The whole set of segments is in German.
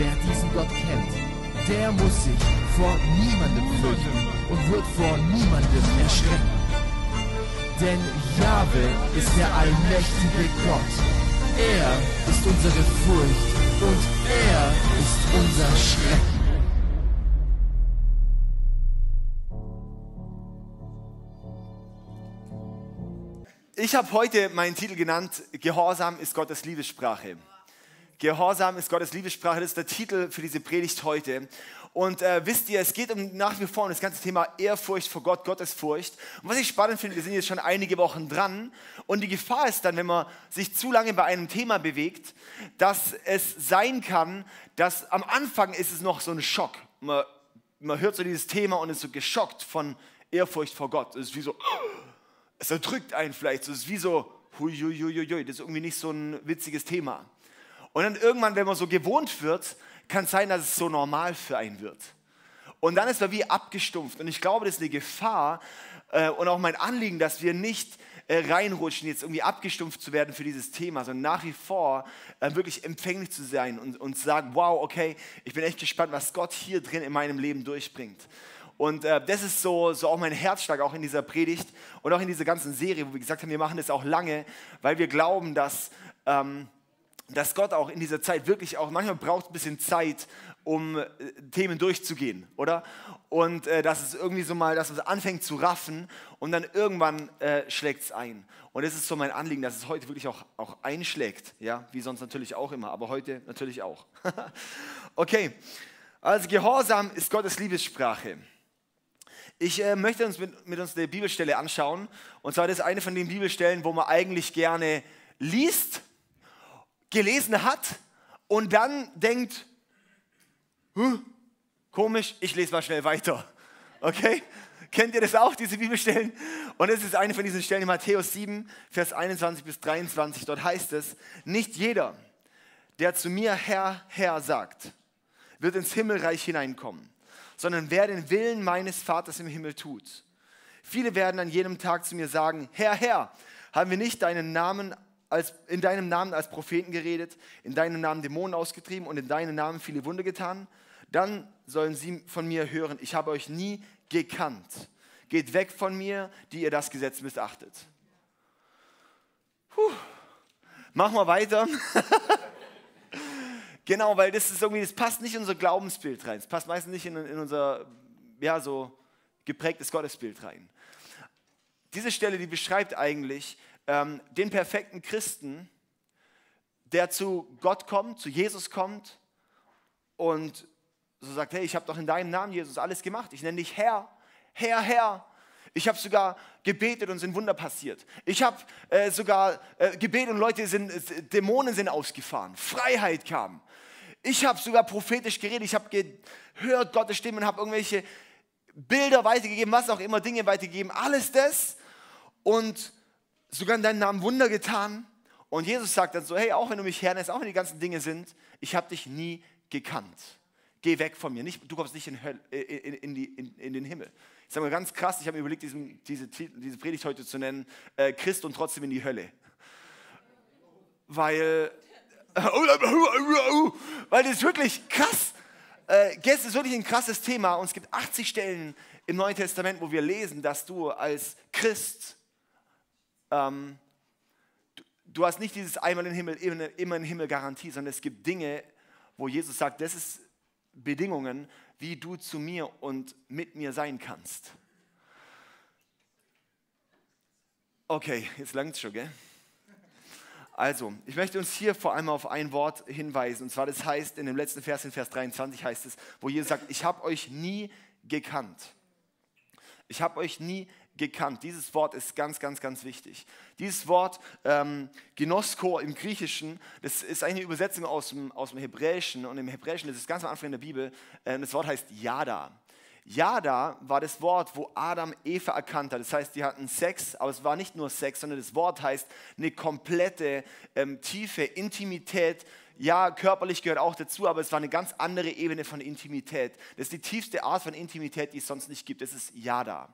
Wer diesen Gott kennt, der muss sich vor niemandem fürchten und wird vor niemandem erschrecken. Denn Jahwe ist der allmächtige Gott. Er ist unsere Furcht und er ist unser Schrecken. Ich habe heute meinen Titel genannt, Gehorsam ist Gottes Liebessprache. Gehorsam ist Gottes Liebessprache, das ist der Titel für diese Predigt heute. Und äh, wisst ihr, es geht um nach wie vor um das ganze Thema Ehrfurcht vor Gott, Gottesfurcht. Und was ich spannend finde, wir sind jetzt schon einige Wochen dran. Und die Gefahr ist dann, wenn man sich zu lange bei einem Thema bewegt, dass es sein kann, dass am Anfang ist es noch so ein Schock. Man, man hört so dieses Thema und ist so geschockt von Ehrfurcht vor Gott. Es ist wie so, es erdrückt einen vielleicht. Es ist wie so, hui, hui, hui, hui, das ist irgendwie nicht so ein witziges Thema. Und dann irgendwann, wenn man so gewohnt wird, kann es sein, dass es so normal für einen wird. Und dann ist man wie abgestumpft. Und ich glaube, das ist eine Gefahr äh, und auch mein Anliegen, dass wir nicht äh, reinrutschen, jetzt irgendwie abgestumpft zu werden für dieses Thema, sondern nach wie vor äh, wirklich empfänglich zu sein und, und sagen, wow, okay, ich bin echt gespannt, was Gott hier drin in meinem Leben durchbringt. Und äh, das ist so, so auch mein Herzschlag, auch in dieser Predigt und auch in dieser ganzen Serie, wo wir gesagt haben, wir machen das auch lange, weil wir glauben, dass... Ähm, dass Gott auch in dieser Zeit wirklich auch, manchmal braucht ein bisschen Zeit, um äh, Themen durchzugehen, oder? Und äh, dass es irgendwie so mal, dass es anfängt zu raffen und dann irgendwann äh, schlägt es ein. Und das ist so mein Anliegen, dass es heute wirklich auch, auch einschlägt, ja, wie sonst natürlich auch immer, aber heute natürlich auch. okay, also Gehorsam ist Gottes Liebessprache. Ich äh, möchte uns mit, mit uns eine Bibelstelle anschauen. Und zwar das ist eine von den Bibelstellen, wo man eigentlich gerne liest, gelesen hat und dann denkt, komisch, ich lese mal schnell weiter. Okay? Kennt ihr das auch, diese Bibelstellen? Und es ist eine von diesen Stellen in Matthäus 7, Vers 21 bis 23. Dort heißt es, nicht jeder, der zu mir Herr, Herr sagt, wird ins Himmelreich hineinkommen, sondern wer den Willen meines Vaters im Himmel tut. Viele werden an jedem Tag zu mir sagen, Herr, Herr, haben wir nicht deinen Namen als, in deinem Namen als Propheten geredet, in deinem Namen Dämonen ausgetrieben und in deinem Namen viele Wunder getan, dann sollen sie von mir hören, ich habe euch nie gekannt. Geht weg von mir, die ihr das Gesetz missachtet. Puh. Machen wir weiter. genau, weil das ist irgendwie, das passt nicht in unser Glaubensbild rein. Es passt meistens nicht in, in unser, ja, so geprägtes Gottesbild rein. Diese Stelle, die beschreibt eigentlich, ähm, den perfekten Christen, der zu Gott kommt, zu Jesus kommt und so sagt, hey, ich habe doch in deinem Namen, Jesus, alles gemacht. Ich nenne dich Herr, Herr, Herr. Ich habe sogar gebetet und sind Wunder passiert. Ich habe äh, sogar äh, gebetet und Leute sind, äh, Dämonen sind ausgefahren. Freiheit kam. Ich habe sogar prophetisch geredet. Ich habe gehört Gottes Stimme und habe irgendwelche Bilder weitergegeben, was auch immer, Dinge weitergegeben. Alles das. Und sogar in deinem Namen Wunder getan. Und Jesus sagt dann so, hey, auch wenn du mich hernennst, auch wenn die ganzen Dinge sind, ich habe dich nie gekannt. Geh weg von mir. Nicht, du kommst nicht in, Hölle, äh, in, in, die, in, den Himmel. Ich sage mal ganz krass, ich habe mir überlegt, diesen, diese, diese Predigt heute zu nennen, äh, Christ und trotzdem in die Hölle. Weil, weil das ist wirklich krass. Äh, das ist wirklich ein krasses Thema und es gibt 80 Stellen im Neuen Testament, wo wir lesen, dass du als Christ ähm, du, du, hast nicht dieses einmal im Himmel, immer, immer im Himmel Garantie, sondern es gibt Dinge, wo Jesus sagt, das ist Bedingungen, wie du zu mir und mit mir sein kannst. Okay, jetzt langt es schon, gell? Also, ich möchte uns hier vor allem auf ein Wort hinweisen. Und zwar, das heißt, in dem letzten Vers, in Vers 23 heißt es, wo Jesus sagt, ich habe euch nie gekannt. Ich habe euch nie gekannt. Dieses Wort ist ganz, ganz, ganz wichtig. Dieses Wort ähm, Gnosko im Griechischen, das ist eine Übersetzung aus dem, aus dem Hebräischen und im Hebräischen, das ist ganz am Anfang in der Bibel, äh, das Wort heißt Yada. Yada war das Wort, wo Adam Eva erkannt hat. Das heißt, die hatten Sex, aber es war nicht nur Sex, sondern das Wort heißt eine komplette, ähm, tiefe Intimität. Ja, körperlich gehört auch dazu, aber es war eine ganz andere Ebene von Intimität. Das ist die tiefste Art von Intimität, die es sonst nicht gibt. Das ist Yada.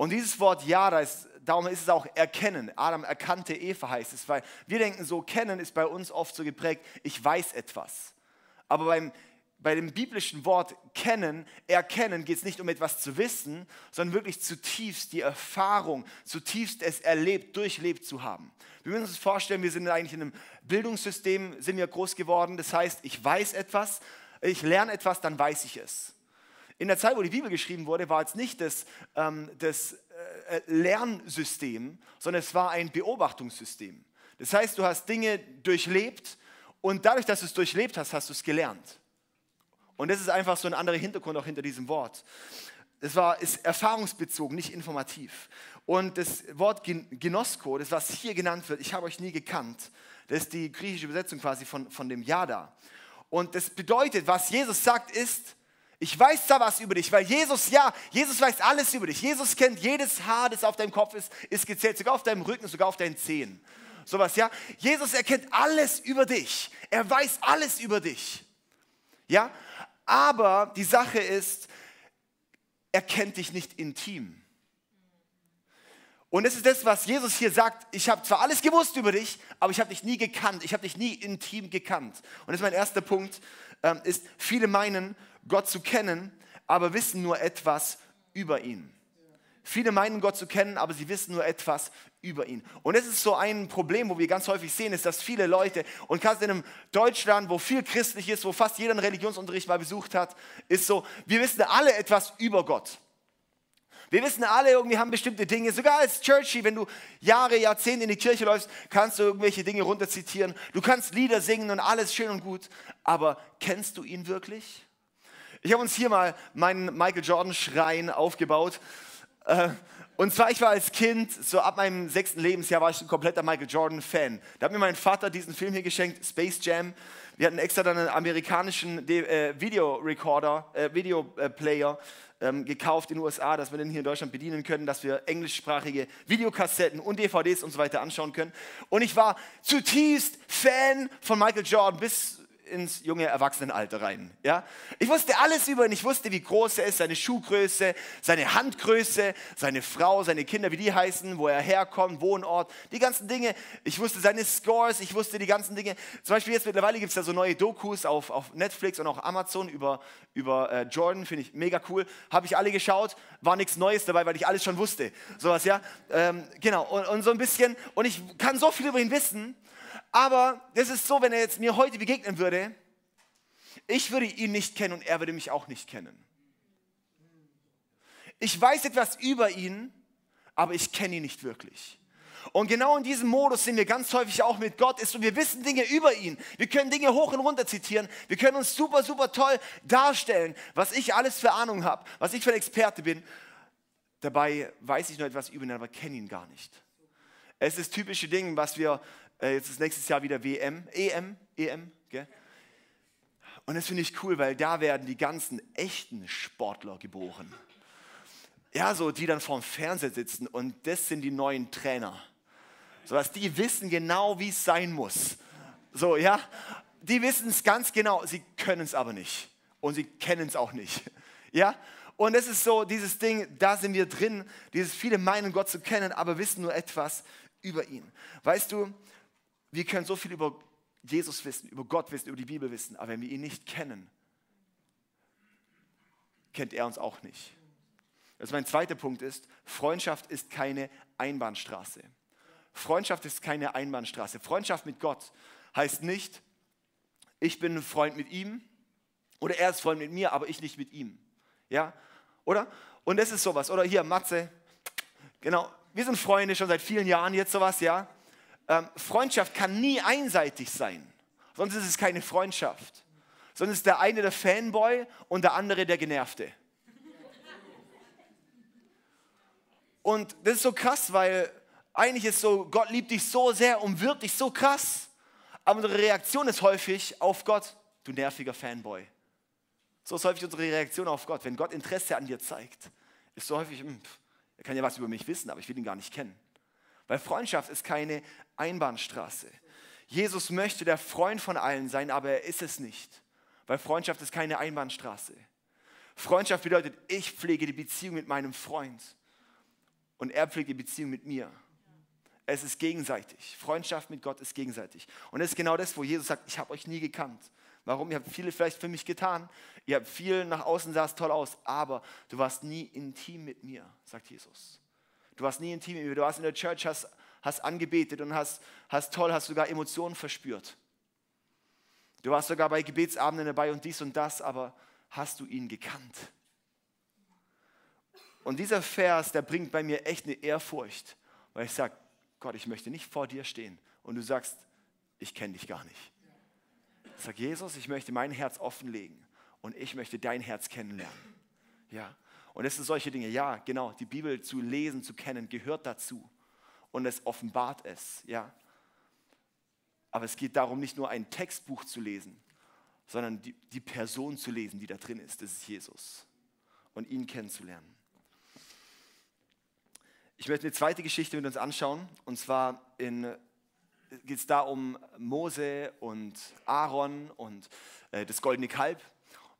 Und dieses Wort Yada, ist, darum ist es auch erkennen. Adam erkannte Eva heißt es, weil wir denken so, kennen ist bei uns oft so geprägt, ich weiß etwas. Aber beim bei dem biblischen Wort kennen, erkennen, geht es nicht um etwas zu wissen, sondern wirklich zutiefst die Erfahrung, zutiefst es erlebt, durchlebt zu haben. Wir müssen uns vorstellen, wir sind eigentlich in einem Bildungssystem, sind wir groß geworden. Das heißt, ich weiß etwas, ich lerne etwas, dann weiß ich es. In der Zeit, wo die Bibel geschrieben wurde, war es nicht das, ähm, das äh, Lernsystem, sondern es war ein Beobachtungssystem. Das heißt, du hast Dinge durchlebt und dadurch, dass du es durchlebt hast, hast du es gelernt. Und das ist einfach so ein anderer Hintergrund auch hinter diesem Wort. Es war, ist erfahrungsbezogen, nicht informativ. Und das Wort Genosko, das was hier genannt wird, ich habe euch nie gekannt, das ist die griechische Übersetzung quasi von, von dem Yada. Und das bedeutet, was Jesus sagt, ist, ich weiß da was über dich, weil Jesus, ja, Jesus weiß alles über dich. Jesus kennt jedes Haar, das auf deinem Kopf ist, ist gezählt, sogar auf deinem Rücken, sogar auf deinen Zehen. Sowas, ja. Jesus erkennt alles über dich. Er weiß alles über dich. Ja, aber die Sache ist, er kennt dich nicht intim. Und das ist das, was Jesus hier sagt. Ich habe zwar alles gewusst über dich, aber ich habe dich nie gekannt. Ich habe dich nie intim gekannt. Und das ist mein erster Punkt, ähm, ist, viele meinen, Gott zu kennen, aber wissen nur etwas über ihn. Viele meinen Gott zu kennen, aber sie wissen nur etwas über ihn. Und das ist so ein Problem, wo wir ganz häufig sehen, ist, dass viele Leute, und gerade in einem Deutschland, wo viel christlich ist, wo fast jeder einen Religionsunterricht mal besucht hat, ist so, wir wissen alle etwas über Gott. Wir wissen alle, irgendwie haben bestimmte Dinge, sogar als Churchy, wenn du Jahre, Jahrzehnte in die Kirche läufst, kannst du irgendwelche Dinge runterzitieren. Du kannst Lieder singen und alles schön und gut, aber kennst du ihn wirklich? Ich habe uns hier mal meinen Michael Jordan Schrein aufgebaut äh, und zwar, ich war als Kind, so ab meinem sechsten Lebensjahr, war ich ein kompletter Michael Jordan-Fan. Da hat mir mein Vater diesen Film hier geschenkt, Space Jam. Wir hatten extra dann einen amerikanischen äh, Videorecorder, äh, Videoplayer ähm, gekauft in den USA, dass wir den hier in Deutschland bedienen können, dass wir englischsprachige Videokassetten und DVDs und so weiter anschauen können. Und ich war zutiefst Fan von Michael Jordan bis ins junge Erwachsenenalter rein. Ja? Ich wusste alles über ihn. Ich wusste, wie groß er ist, seine Schuhgröße, seine Handgröße, seine Frau, seine Kinder, wie die heißen, wo er herkommt, Wohnort, die ganzen Dinge. Ich wusste seine Scores, ich wusste die ganzen Dinge. Zum Beispiel jetzt mittlerweile gibt es da so neue Dokus auf, auf Netflix und auch Amazon über, über äh, Jordan, finde ich mega cool. Habe ich alle geschaut, war nichts Neues dabei, weil ich alles schon wusste. Sowas, ja. Ähm, genau, und, und so ein bisschen. Und ich kann so viel über ihn wissen. Aber das ist so, wenn er jetzt mir heute begegnen würde, ich würde ihn nicht kennen und er würde mich auch nicht kennen. Ich weiß etwas über ihn, aber ich kenne ihn nicht wirklich. Und genau in diesem Modus sind wir ganz häufig auch mit Gott. Ist und wir wissen Dinge über ihn. Wir können Dinge hoch und runter zitieren. Wir können uns super, super toll darstellen, was ich alles für Ahnung habe, was ich für ein Experte bin. Dabei weiß ich nur etwas über ihn, aber kenne ihn gar nicht. Es ist typische Ding, was wir äh, jetzt ist nächstes Jahr wieder WM, EM, EM, gell? Und das finde ich cool, weil da werden die ganzen echten Sportler geboren. Ja, so die dann vorm Fernseher sitzen und das sind die neuen Trainer. So dass die wissen genau, wie es sein muss. So, ja, die wissen es ganz genau, sie können es aber nicht und sie kennen es auch nicht. Ja, und es ist so dieses Ding, da sind wir drin, dieses viele meinen Gott zu kennen, aber wissen nur etwas über ihn. Weißt du, wir können so viel über Jesus wissen, über Gott wissen, über die Bibel wissen, aber wenn wir ihn nicht kennen, kennt er uns auch nicht. Also mein zweiter Punkt ist, Freundschaft ist keine Einbahnstraße. Freundschaft ist keine Einbahnstraße. Freundschaft mit Gott heißt nicht, ich bin ein Freund mit ihm oder er ist Freund mit mir, aber ich nicht mit ihm. Ja? Oder? Und das ist sowas. Oder hier, Matze. Genau. Wir sind Freunde schon seit vielen Jahren jetzt sowas, ja? Ähm, Freundschaft kann nie einseitig sein. Sonst ist es keine Freundschaft. Sonst ist der eine der Fanboy und der andere der Genervte. Und das ist so krass, weil eigentlich ist so, Gott liebt dich so sehr und wird dich so krass. Aber unsere Reaktion ist häufig auf Gott, du nerviger Fanboy. So ist häufig unsere Reaktion auf Gott. Wenn Gott Interesse an dir zeigt, ist so häufig, hm, er kann ja was über mich wissen, aber ich will ihn gar nicht kennen. Weil Freundschaft ist keine Einbahnstraße. Jesus möchte der Freund von allen sein, aber er ist es nicht. Weil Freundschaft ist keine Einbahnstraße. Freundschaft bedeutet, ich pflege die Beziehung mit meinem Freund und er pflegt die Beziehung mit mir. Es ist gegenseitig. Freundschaft mit Gott ist gegenseitig. Und das ist genau das, wo Jesus sagt, ich habe euch nie gekannt. Warum? Ihr habt viele vielleicht für mich getan. Ihr habt viel nach außen sah es toll aus, aber du warst nie intim mit mir, sagt Jesus. Du warst nie intim mit mir. Du warst in der Church, hast, hast angebetet und hast, hast toll, hast sogar Emotionen verspürt. Du warst sogar bei Gebetsabenden dabei und dies und das, aber hast du ihn gekannt? Und dieser Vers, der bringt bei mir echt eine Ehrfurcht, weil ich sage, Gott, ich möchte nicht vor dir stehen und du sagst, ich kenne dich gar nicht. Ich sage, Jesus, ich möchte mein Herz offenlegen und ich möchte dein Herz kennenlernen. Ja. Und es sind solche Dinge, ja, genau, die Bibel zu lesen, zu kennen, gehört dazu. Und es offenbart es, ja. Aber es geht darum, nicht nur ein Textbuch zu lesen, sondern die, die Person zu lesen, die da drin ist. Das ist Jesus. Und ihn kennenzulernen. Ich möchte eine zweite Geschichte mit uns anschauen. Und zwar geht es da um Mose und Aaron und äh, das goldene Kalb.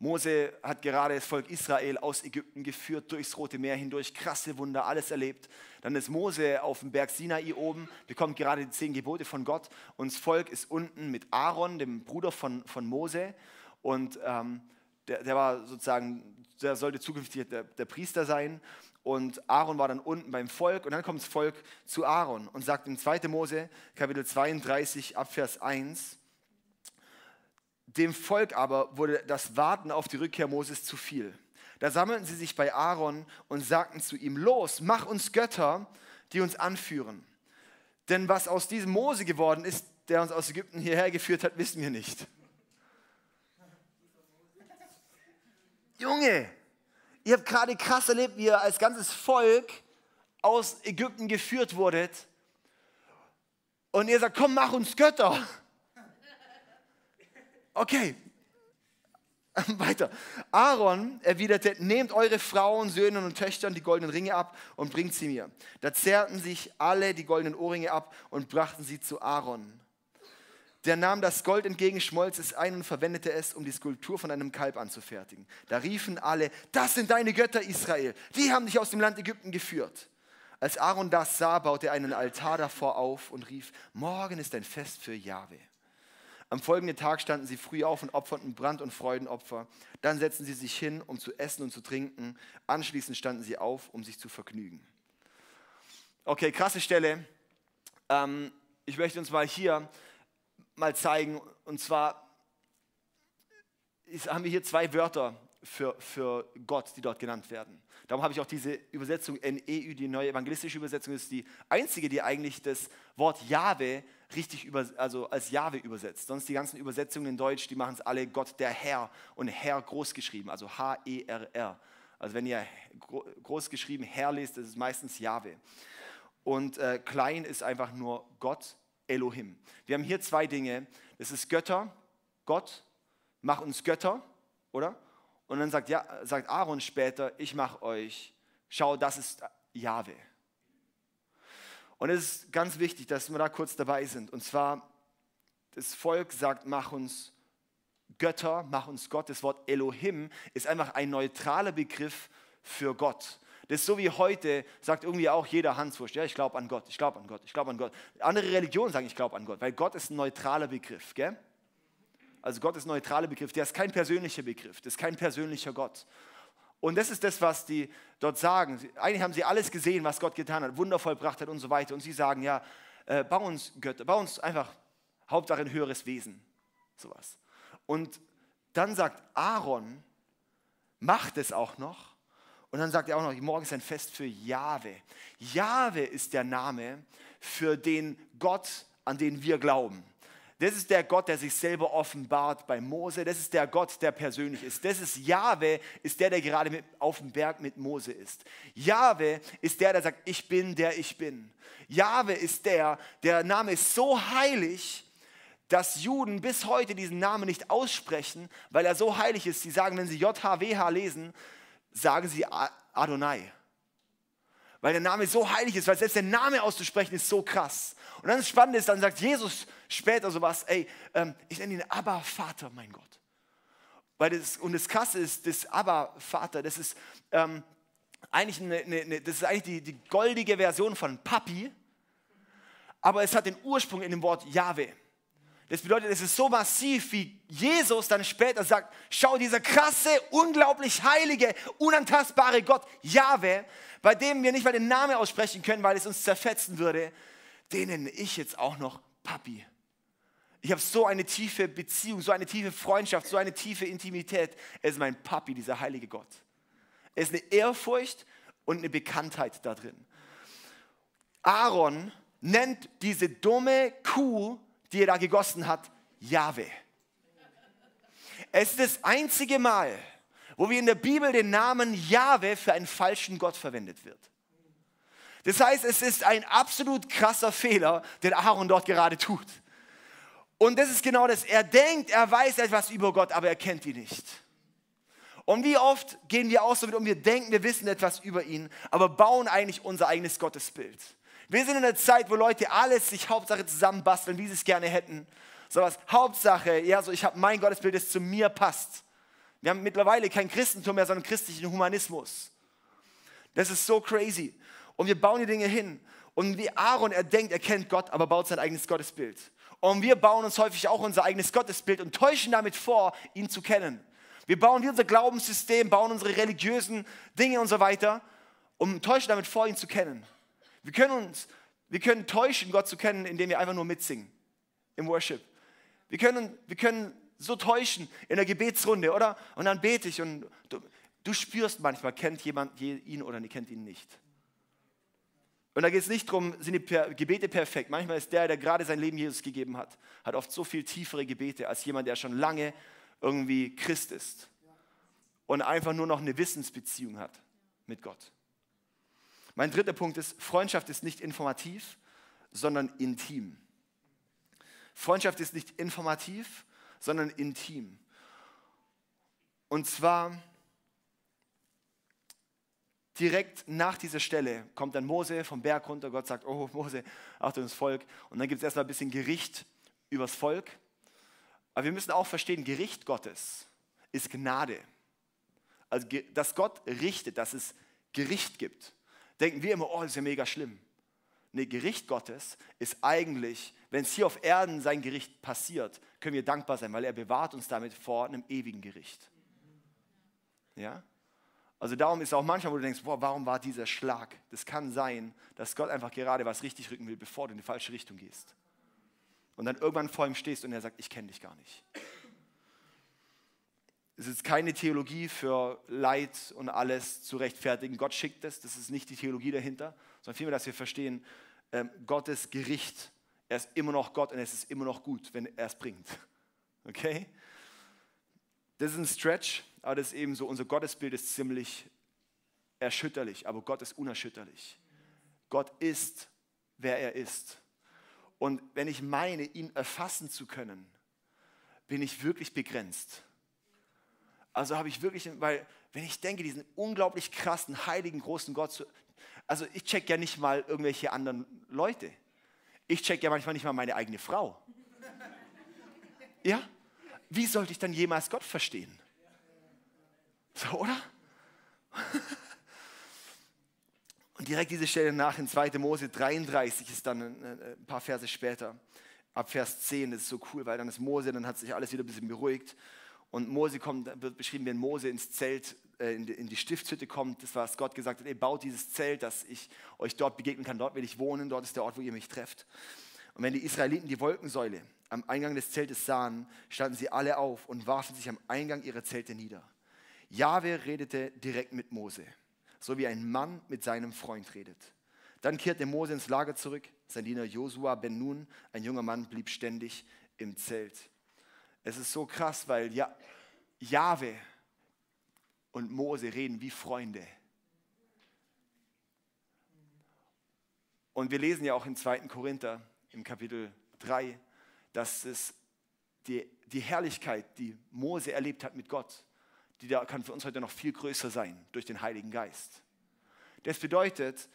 Mose hat gerade das Volk Israel aus Ägypten geführt, durchs Rote Meer hindurch, krasse Wunder, alles erlebt. Dann ist Mose auf dem Berg Sinai oben, bekommt gerade die zehn Gebote von Gott und das Volk ist unten mit Aaron, dem Bruder von, von Mose. Und ähm, der, der, war sozusagen, der sollte zukünftig der, der Priester sein. Und Aaron war dann unten beim Volk und dann kommt das Volk zu Aaron und sagt in 2. Mose, Kapitel 32, Abvers 1, dem Volk aber wurde das Warten auf die Rückkehr Moses zu viel. Da sammelten sie sich bei Aaron und sagten zu ihm, los, mach uns Götter, die uns anführen. Denn was aus diesem Mose geworden ist, der uns aus Ägypten hierher geführt hat, wissen wir nicht. Junge, ihr habt gerade krass erlebt, wie ihr als ganzes Volk aus Ägypten geführt wurdet. Und ihr sagt, komm, mach uns Götter. Okay, weiter. Aaron erwiderte, nehmt eure Frauen, Söhne und Töchtern die goldenen Ringe ab und bringt sie mir. Da zerrten sich alle die goldenen Ohrringe ab und brachten sie zu Aaron. Der nahm das Gold entgegen, schmolz es ein und verwendete es, um die Skulptur von einem Kalb anzufertigen. Da riefen alle, das sind deine Götter Israel, die haben dich aus dem Land Ägypten geführt. Als Aaron das sah, baute er einen Altar davor auf und rief, morgen ist ein Fest für Jahwe. Am folgenden Tag standen sie früh auf und opferten Brand- und Freudenopfer. Dann setzten sie sich hin, um zu essen und zu trinken. Anschließend standen sie auf, um sich zu vergnügen. Okay, krasse Stelle. Ähm, ich möchte uns mal hier mal zeigen. Und zwar ist, haben wir hier zwei Wörter für, für Gott, die dort genannt werden. Darum habe ich auch diese Übersetzung NEU, die neue evangelistische Übersetzung, ist die einzige, die eigentlich das Wort Jahwe richtig über, also als Jahwe übersetzt. Sonst die ganzen Übersetzungen in Deutsch, die machen es alle Gott der Herr und Herr groß geschrieben, also H-E-R-R. Also wenn ihr groß geschrieben Herr lest, das ist meistens Jahwe. Und äh, klein ist einfach nur Gott Elohim. Wir haben hier zwei Dinge. Das ist Götter, Gott, mach uns Götter, oder? Und dann sagt, ja, sagt Aaron später, ich mache euch, schau, das ist Jahwe. Und es ist ganz wichtig, dass wir da kurz dabei sind. Und zwar, das Volk sagt, mach uns Götter, mach uns Gott. Das Wort Elohim ist einfach ein neutraler Begriff für Gott. Das ist so wie heute, sagt irgendwie auch jeder Hanswurst, ja, ich glaube an Gott, ich glaube an Gott, ich glaube an Gott. Andere Religionen sagen, ich glaube an Gott, weil Gott ist ein neutraler Begriff, gell? Also Gott ist ein neutraler Begriff, der ist kein persönlicher Begriff, das ist kein persönlicher Gott. Und das ist das, was die dort sagen. Eigentlich haben sie alles gesehen, was Gott getan hat, Wunder vollbracht hat und so weiter. Und sie sagen, ja, äh, bau uns Götter, bau uns einfach Hauptsache ein höheres Wesen. Sowas. Und dann sagt Aaron, macht es auch noch. Und dann sagt er auch noch, morgen ist ein Fest für Jahwe. Jahwe ist der Name für den Gott, an den wir glauben. Das ist der Gott, der sich selber offenbart bei Mose. Das ist der Gott, der persönlich ist. Das ist Jahwe, ist der, der gerade mit, auf dem Berg mit Mose ist. Jahwe ist der, der sagt, ich bin der ich bin. Jahwe ist der, der Name ist so heilig, dass Juden bis heute diesen Namen nicht aussprechen, weil er so heilig ist. Sie sagen, wenn sie JHWH lesen, sagen sie Adonai. Weil der Name so heilig ist, weil selbst der Name auszusprechen ist so krass. Und dann das Spannende ist, dann sagt Jesus später sowas, ey, ähm, ich nenne ihn Abba Vater, mein Gott. Weil das, und das Krasse ist, das Abba Vater, das ist ähm, eigentlich, eine, eine, das ist eigentlich die, die goldige Version von Papi, aber es hat den Ursprung in dem Wort Yahweh. Das bedeutet, es ist so massiv, wie Jesus dann später sagt, schau, dieser krasse, unglaublich heilige, unantastbare Gott, Yahweh, bei dem wir nicht mal den Namen aussprechen können, weil es uns zerfetzen würde, den nenne ich jetzt auch noch Papi. Ich habe so eine tiefe Beziehung, so eine tiefe Freundschaft, so eine tiefe Intimität. Er ist mein Papi, dieser heilige Gott. Er ist eine Ehrfurcht und eine Bekanntheit da drin. Aaron nennt diese dumme Kuh, die er da gegossen hat, Jahwe. Es ist das einzige Mal, wo wir in der Bibel den Namen Jahwe für einen falschen Gott verwendet wird. Das heißt, es ist ein absolut krasser Fehler, den Aaron dort gerade tut. Und das ist genau das. Er denkt, er weiß etwas über Gott, aber er kennt ihn nicht. Und wie oft gehen wir auch so mit um, wir denken, wir wissen etwas über ihn, aber bauen eigentlich unser eigenes Gottesbild. Wir sind in einer Zeit, wo Leute alles sich Hauptsache zusammenbasteln, wie sie es gerne hätten. So was, Hauptsache, ja, so ich habe mein Gottesbild, das zu mir passt. Wir haben mittlerweile kein Christentum mehr, sondern christlichen Humanismus. Das ist so crazy. Und wir bauen die Dinge hin. Und wie Aaron, er denkt, er kennt Gott, aber baut sein eigenes Gottesbild. Und wir bauen uns häufig auch unser eigenes Gottesbild und täuschen damit vor, ihn zu kennen. Wir bauen unser Glaubenssystem, bauen unsere religiösen Dinge und so weiter und täuschen damit vor, ihn zu kennen. Wir können uns, wir können täuschen, Gott zu kennen, indem wir einfach nur mitsingen im Worship. Wir können, wir können so täuschen in der Gebetsrunde, oder? Und dann bete ich und du, du spürst manchmal, kennt jemand ihn oder kennt ihn nicht. Und da geht es nicht darum, sind die Gebete perfekt. Manchmal ist der, der gerade sein Leben Jesus gegeben hat, hat oft so viel tiefere Gebete als jemand, der schon lange irgendwie Christ ist und einfach nur noch eine Wissensbeziehung hat mit Gott. Mein dritter Punkt ist, Freundschaft ist nicht informativ, sondern intim. Freundschaft ist nicht informativ, sondern intim. Und zwar direkt nach dieser Stelle kommt dann Mose vom Berg runter. Gott sagt, oh Mose, Achtung, das Volk. Und dann gibt es erstmal ein bisschen Gericht übers Volk. Aber wir müssen auch verstehen, Gericht Gottes ist Gnade. Also, dass Gott richtet, dass es Gericht gibt. Denken wir immer, oh, das ist ja mega schlimm. Nee, Gericht Gottes ist eigentlich, wenn es hier auf Erden sein Gericht passiert, können wir dankbar sein, weil er bewahrt uns damit vor einem ewigen Gericht. Ja? Also darum ist auch manchmal, wo du denkst, boah, warum war dieser Schlag? Das kann sein, dass Gott einfach gerade was richtig rücken will, bevor du in die falsche Richtung gehst. Und dann irgendwann vor ihm stehst und er sagt, ich kenne dich gar nicht. Es ist keine Theologie für Leid und alles zu rechtfertigen. Gott schickt es, das ist nicht die Theologie dahinter, sondern vielmehr, dass wir verstehen, ähm, Gottes Gericht, er ist immer noch Gott und es ist immer noch gut, wenn er es bringt. Okay? Das ist ein Stretch, aber das ist eben so, unser Gottesbild ist ziemlich erschütterlich, aber Gott ist unerschütterlich. Gott ist, wer er ist. Und wenn ich meine, ihn erfassen zu können, bin ich wirklich begrenzt. Also habe ich wirklich, weil wenn ich denke, diesen unglaublich krassen, heiligen, großen Gott, also ich check ja nicht mal irgendwelche anderen Leute. Ich check ja manchmal nicht mal meine eigene Frau. Ja? Wie sollte ich dann jemals Gott verstehen? So, oder? Und direkt diese Stelle nach in 2. Mose 33 ist dann ein paar Verse später, ab Vers 10, das ist so cool, weil dann ist Mose, dann hat sich alles wieder ein bisschen beruhigt und Mose kommt, wird beschrieben, wenn Mose ins Zelt, äh, in, die, Stiftshütte kommt, das war, was Gott gesagt hat, ihr baut dieses Zelt, dass ich euch dort begegnen kann, dort will ich wohnen, dort ist der Ort, wo ihr mich trefft. Und wenn die Israeliten die Wolkensäule am Eingang des Zeltes sahen, standen sie alle auf und warfen sich am Eingang ihrer Zelte nieder. Jahwe redete direkt mit Mose, so wie ein Mann mit seinem Freund redet. Dann kehrte Mose ins Lager zurück. Sein Diener Josua ben Nun, ein junger Mann, blieb ständig im Zelt. Es ist so krass, weil ja, Jahwe und Mose reden wie Freunde. Und wir lesen ja auch in 2. Korinther im Kapitel 3, dass es die, die Herrlichkeit, die Mose erlebt hat mit Gott, die da kann für uns heute noch viel größer sein durch den Heiligen Geist. Das bedeutet,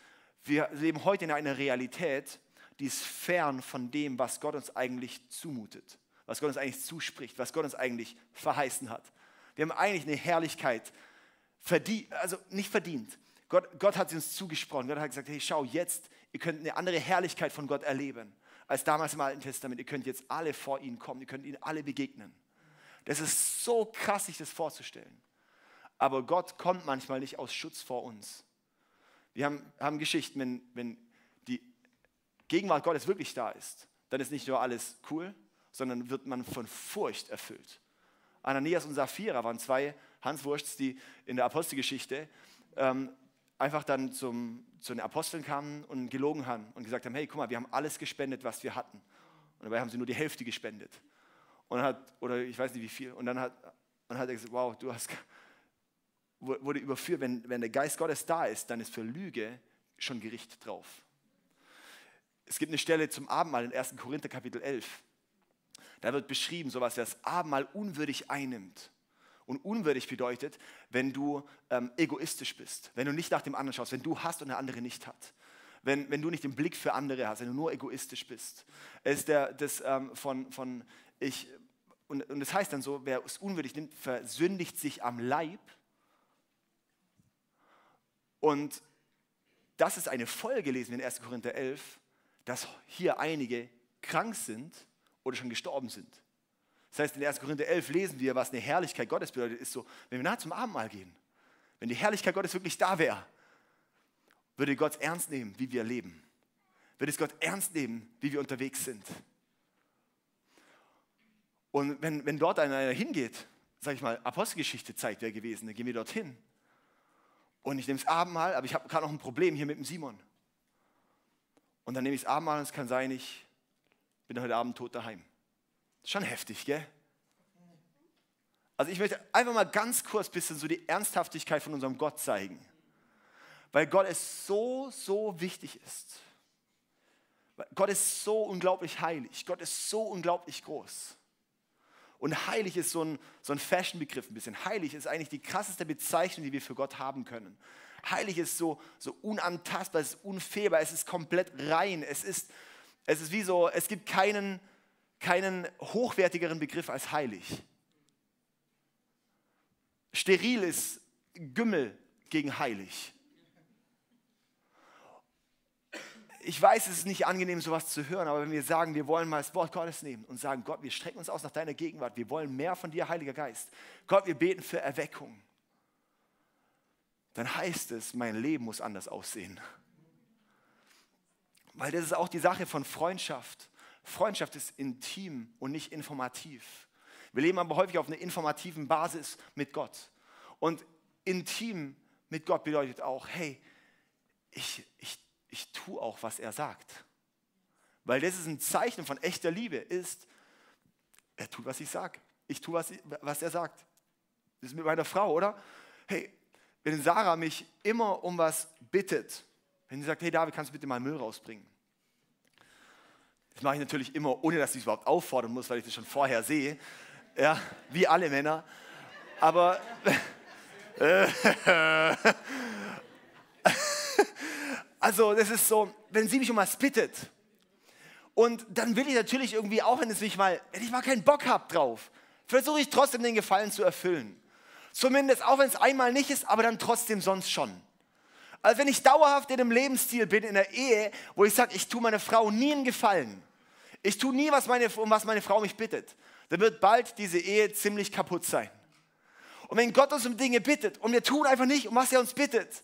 wir leben heute in einer Realität, die ist fern von dem, was Gott uns eigentlich zumutet, was Gott uns eigentlich zuspricht, was Gott uns eigentlich verheißen hat. Wir haben eigentlich eine Herrlichkeit verdient, also nicht verdient. Gott, Gott hat sie uns zugesprochen. Gott hat gesagt, hey, schau jetzt, ihr könnt eine andere Herrlichkeit von Gott erleben als damals im Alten Testament. Ihr könnt jetzt alle vor ihn kommen, ihr könnt ihnen alle begegnen. Das ist so krass, sich das vorzustellen. Aber Gott kommt manchmal nicht aus Schutz vor uns. Wir haben, haben Geschichten, wenn, wenn die Gegenwart Gottes wirklich da ist, dann ist nicht nur alles cool, sondern wird man von Furcht erfüllt. Ananias und Sapphira waren zwei Hanswursts, die in der Apostelgeschichte ähm, einfach dann zum, zu den Aposteln kamen und gelogen haben und gesagt haben, hey, guck mal, wir haben alles gespendet, was wir hatten. Und dabei haben sie nur die Hälfte gespendet. Und hat, oder ich weiß nicht wie viel. Und dann hat, und hat er gesagt, wow, du hast, wurde überführt, wenn, wenn der Geist Gottes da ist, dann ist für Lüge schon Gericht drauf. Es gibt eine Stelle zum Abendmahl in 1. Korinther Kapitel 11. Da wird beschrieben, sowas, wer das Abendmahl unwürdig einnimmt und unwürdig bedeutet, wenn du ähm, egoistisch bist, wenn du nicht nach dem anderen schaust, wenn du hast und der andere nicht hat. Wenn, wenn du nicht den Blick für andere hast, wenn du nur egoistisch bist. Es ist der, das ähm, von, von ich, und, und das heißt dann so, wer es unwürdig nimmt, versündigt sich am Leib. Und das ist eine Folge gelesen in 1. Korinther 11, dass hier einige krank sind oder schon gestorben sind. Das heißt, in 1. Korinther 11 lesen wir, was eine Herrlichkeit Gottes bedeutet. Ist so, wenn wir nahe zum Abendmahl gehen, wenn die Herrlichkeit Gottes wirklich da wäre, würde Gott ernst nehmen, wie wir leben. Würde es Gott ernst nehmen, wie wir unterwegs sind. Und wenn, wenn dort einer hingeht, sage ich mal, Apostelgeschichte zeigt, wer gewesen, dann gehen wir dorthin. Und ich nehme das Abendmahl, aber ich habe gerade noch ein Problem hier mit dem Simon. Und dann nehme ich das Abendmahl und es kann sein, ich bin heute Abend tot daheim. Schon heftig, gell? Also ich möchte einfach mal ganz kurz ein bisschen so die Ernsthaftigkeit von unserem Gott zeigen. Weil Gott es so, so wichtig ist. Gott ist so unglaublich heilig. Gott ist so unglaublich groß. Und heilig ist so ein, so ein Fashion-Begriff ein bisschen. Heilig ist eigentlich die krasseste Bezeichnung, die wir für Gott haben können. Heilig ist so, so unantastbar, es ist unfehlbar, es ist komplett rein. Es ist, es ist wie so, es gibt keinen, keinen hochwertigeren Begriff als heilig. Steril ist Gümmel gegen heilig. Ich weiß, es ist nicht angenehm, sowas zu hören, aber wenn wir sagen, wir wollen mal das Wort Gottes nehmen und sagen, Gott, wir strecken uns aus nach deiner Gegenwart, wir wollen mehr von dir, Heiliger Geist. Gott, wir beten für Erweckung. Dann heißt es, mein Leben muss anders aussehen. Weil das ist auch die Sache von Freundschaft. Freundschaft ist intim und nicht informativ. Wir leben aber häufig auf einer informativen Basis mit Gott. Und intim mit Gott bedeutet auch, hey, ich, ich, ich tue auch, was er sagt. Weil das ist ein Zeichen von echter Liebe, ist, er tut, was ich sage. Ich tue, was, was er sagt. Das ist mit meiner Frau, oder? Hey, wenn Sarah mich immer um was bittet, wenn sie sagt, hey David, kannst du bitte mal Müll rausbringen? Das mache ich natürlich immer, ohne dass ich es überhaupt auffordern muss, weil ich das schon vorher sehe. Ja, wie alle Männer. Aber also das ist so, wenn sie mich um was bittet und dann will ich natürlich irgendwie auch, wenn es mich mal, wenn ich mal keinen Bock habe drauf, versuche ich trotzdem den Gefallen zu erfüllen. Zumindest auch wenn es einmal nicht ist, aber dann trotzdem sonst schon. Also wenn ich dauerhaft in einem Lebensstil bin, in der Ehe, wo ich sage, ich tue meiner Frau nie einen Gefallen, ich tue nie, was meine, um was meine Frau mich bittet, dann wird bald diese Ehe ziemlich kaputt sein. Und wenn Gott uns um Dinge bittet und wir tun einfach nicht, um was er uns bittet,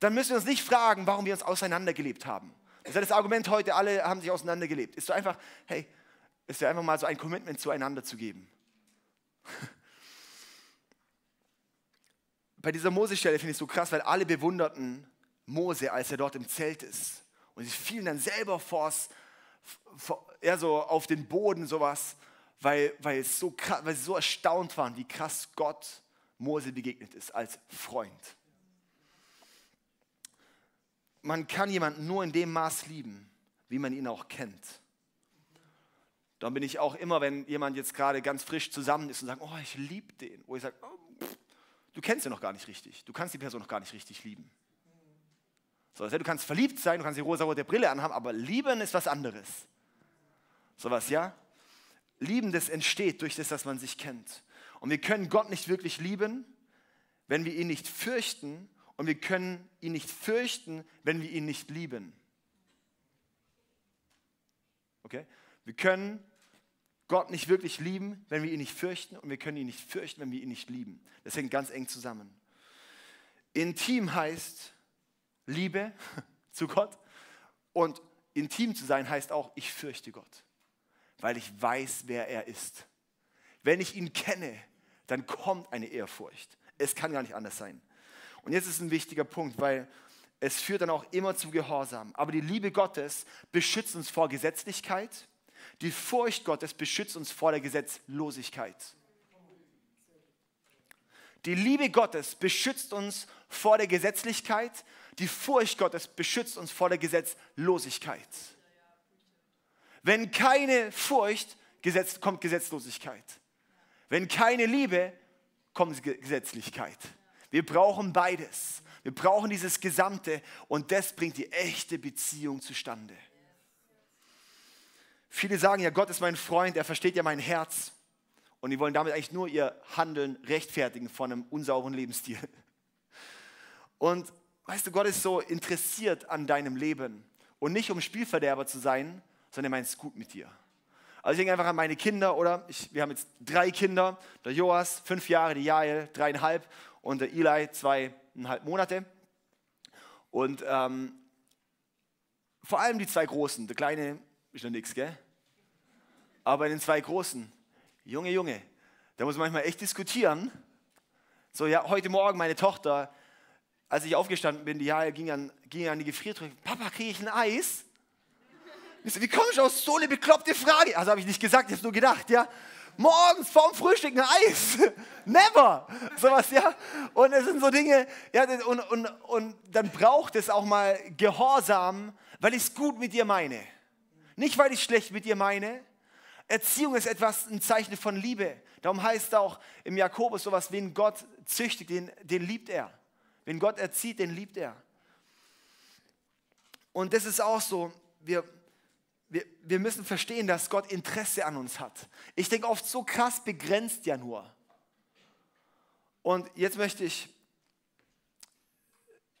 dann müssen wir uns nicht fragen, warum wir uns auseinandergelebt haben. Das ist das Argument heute, alle haben sich auseinandergelebt. Ist so einfach, hey, ist ja einfach mal so ein Commitment zueinander zu geben. Bei dieser Mose-Stelle finde ich so krass, weil alle bewunderten Mose, als er dort im Zelt ist. Und sie fielen dann selber vors, eher so auf den Boden sowas, weil, weil, es so krass, weil sie so erstaunt waren, wie krass Gott Mose begegnet ist als Freund. Man kann jemanden nur in dem Maß lieben, wie man ihn auch kennt. Dann bin ich auch immer, wenn jemand jetzt gerade ganz frisch zusammen ist und sagt, oh, ich liebe den, wo ich sage, oh, du kennst ihn noch gar nicht richtig, du kannst die Person noch gar nicht richtig lieben. So, du kannst verliebt sein, du kannst die rosa-rote Brille anhaben, aber lieben ist was anderes. Sowas, ja? Lieben, das entsteht durch das, dass man sich kennt. Und wir können Gott nicht wirklich lieben, wenn wir ihn nicht fürchten. Und wir können ihn nicht fürchten, wenn wir ihn nicht lieben. Okay? Wir können Gott nicht wirklich lieben, wenn wir ihn nicht fürchten. Und wir können ihn nicht fürchten, wenn wir ihn nicht lieben. Das hängt ganz eng zusammen. Intim heißt Liebe zu Gott. Und intim zu sein heißt auch, ich fürchte Gott weil ich weiß, wer er ist. Wenn ich ihn kenne, dann kommt eine Ehrfurcht. Es kann gar nicht anders sein. Und jetzt ist ein wichtiger Punkt, weil es führt dann auch immer zu Gehorsam. Aber die Liebe Gottes beschützt uns vor Gesetzlichkeit. Die Furcht Gottes beschützt uns vor der Gesetzlosigkeit. Die Liebe Gottes beschützt uns vor der Gesetzlichkeit. Die Furcht Gottes beschützt uns vor der Gesetzlosigkeit. Wenn keine Furcht, kommt Gesetzlosigkeit. Wenn keine Liebe, kommt Gesetzlichkeit. Wir brauchen beides. Wir brauchen dieses Gesamte und das bringt die echte Beziehung zustande. Viele sagen ja, Gott ist mein Freund, er versteht ja mein Herz. Und die wollen damit eigentlich nur ihr Handeln rechtfertigen von einem unsauren Lebensstil. Und weißt du, Gott ist so interessiert an deinem Leben. Und nicht um Spielverderber zu sein, sondern er meint es gut mit dir. Also ich denke einfach an meine Kinder, oder? Ich, wir haben jetzt drei Kinder. Der Joas, fünf Jahre, die Jael, dreieinhalb und der Eli, zweieinhalb Monate. Und ähm, vor allem die zwei Großen. Der Kleine ist noch nichts, gell? Aber in den zwei Großen, Junge, Junge, da muss man manchmal echt diskutieren. So, ja, heute Morgen meine Tochter, als ich aufgestanden bin, die Jael ging an, ging an die Gefriertruhe. Papa, kriege ich ein Eis? So, wie komme ich auf so eine bekloppte Frage? Also habe ich nicht gesagt, ich habe nur gedacht, ja. Morgens vorm Frühstück ein Eis. Never. Sowas, ja. Und es sind so Dinge, ja, und, und, und dann braucht es auch mal Gehorsam, weil ich es gut mit dir meine. Nicht, weil ich schlecht mit dir meine. Erziehung ist etwas, ein Zeichen von Liebe. Darum heißt auch im Jakobus sowas, wen Gott züchtigt, den, den liebt er. Wenn Gott erzieht, den liebt er. Und das ist auch so, wir, wir, wir müssen verstehen, dass Gott Interesse an uns hat. Ich denke oft so krass begrenzt ja nur. Und jetzt möchte ich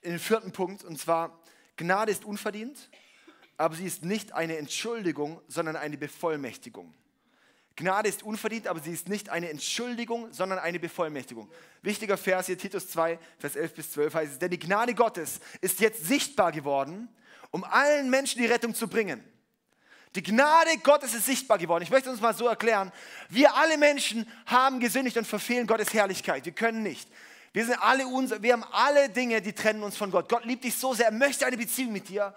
in den vierten Punkt, und zwar, Gnade ist unverdient, aber sie ist nicht eine Entschuldigung, sondern eine Bevollmächtigung. Gnade ist unverdient, aber sie ist nicht eine Entschuldigung, sondern eine Bevollmächtigung. Wichtiger Vers hier, Titus 2, Vers 11 bis 12 heißt es, denn die Gnade Gottes ist jetzt sichtbar geworden, um allen Menschen die Rettung zu bringen die Gnade Gottes ist sichtbar geworden. Ich möchte uns mal so erklären. Wir alle Menschen haben gesündigt und verfehlen Gottes Herrlichkeit. Wir können nicht. Wir, sind alle unser, wir haben alle Dinge, die trennen uns von Gott. Gott liebt dich so sehr, er möchte eine Beziehung mit dir.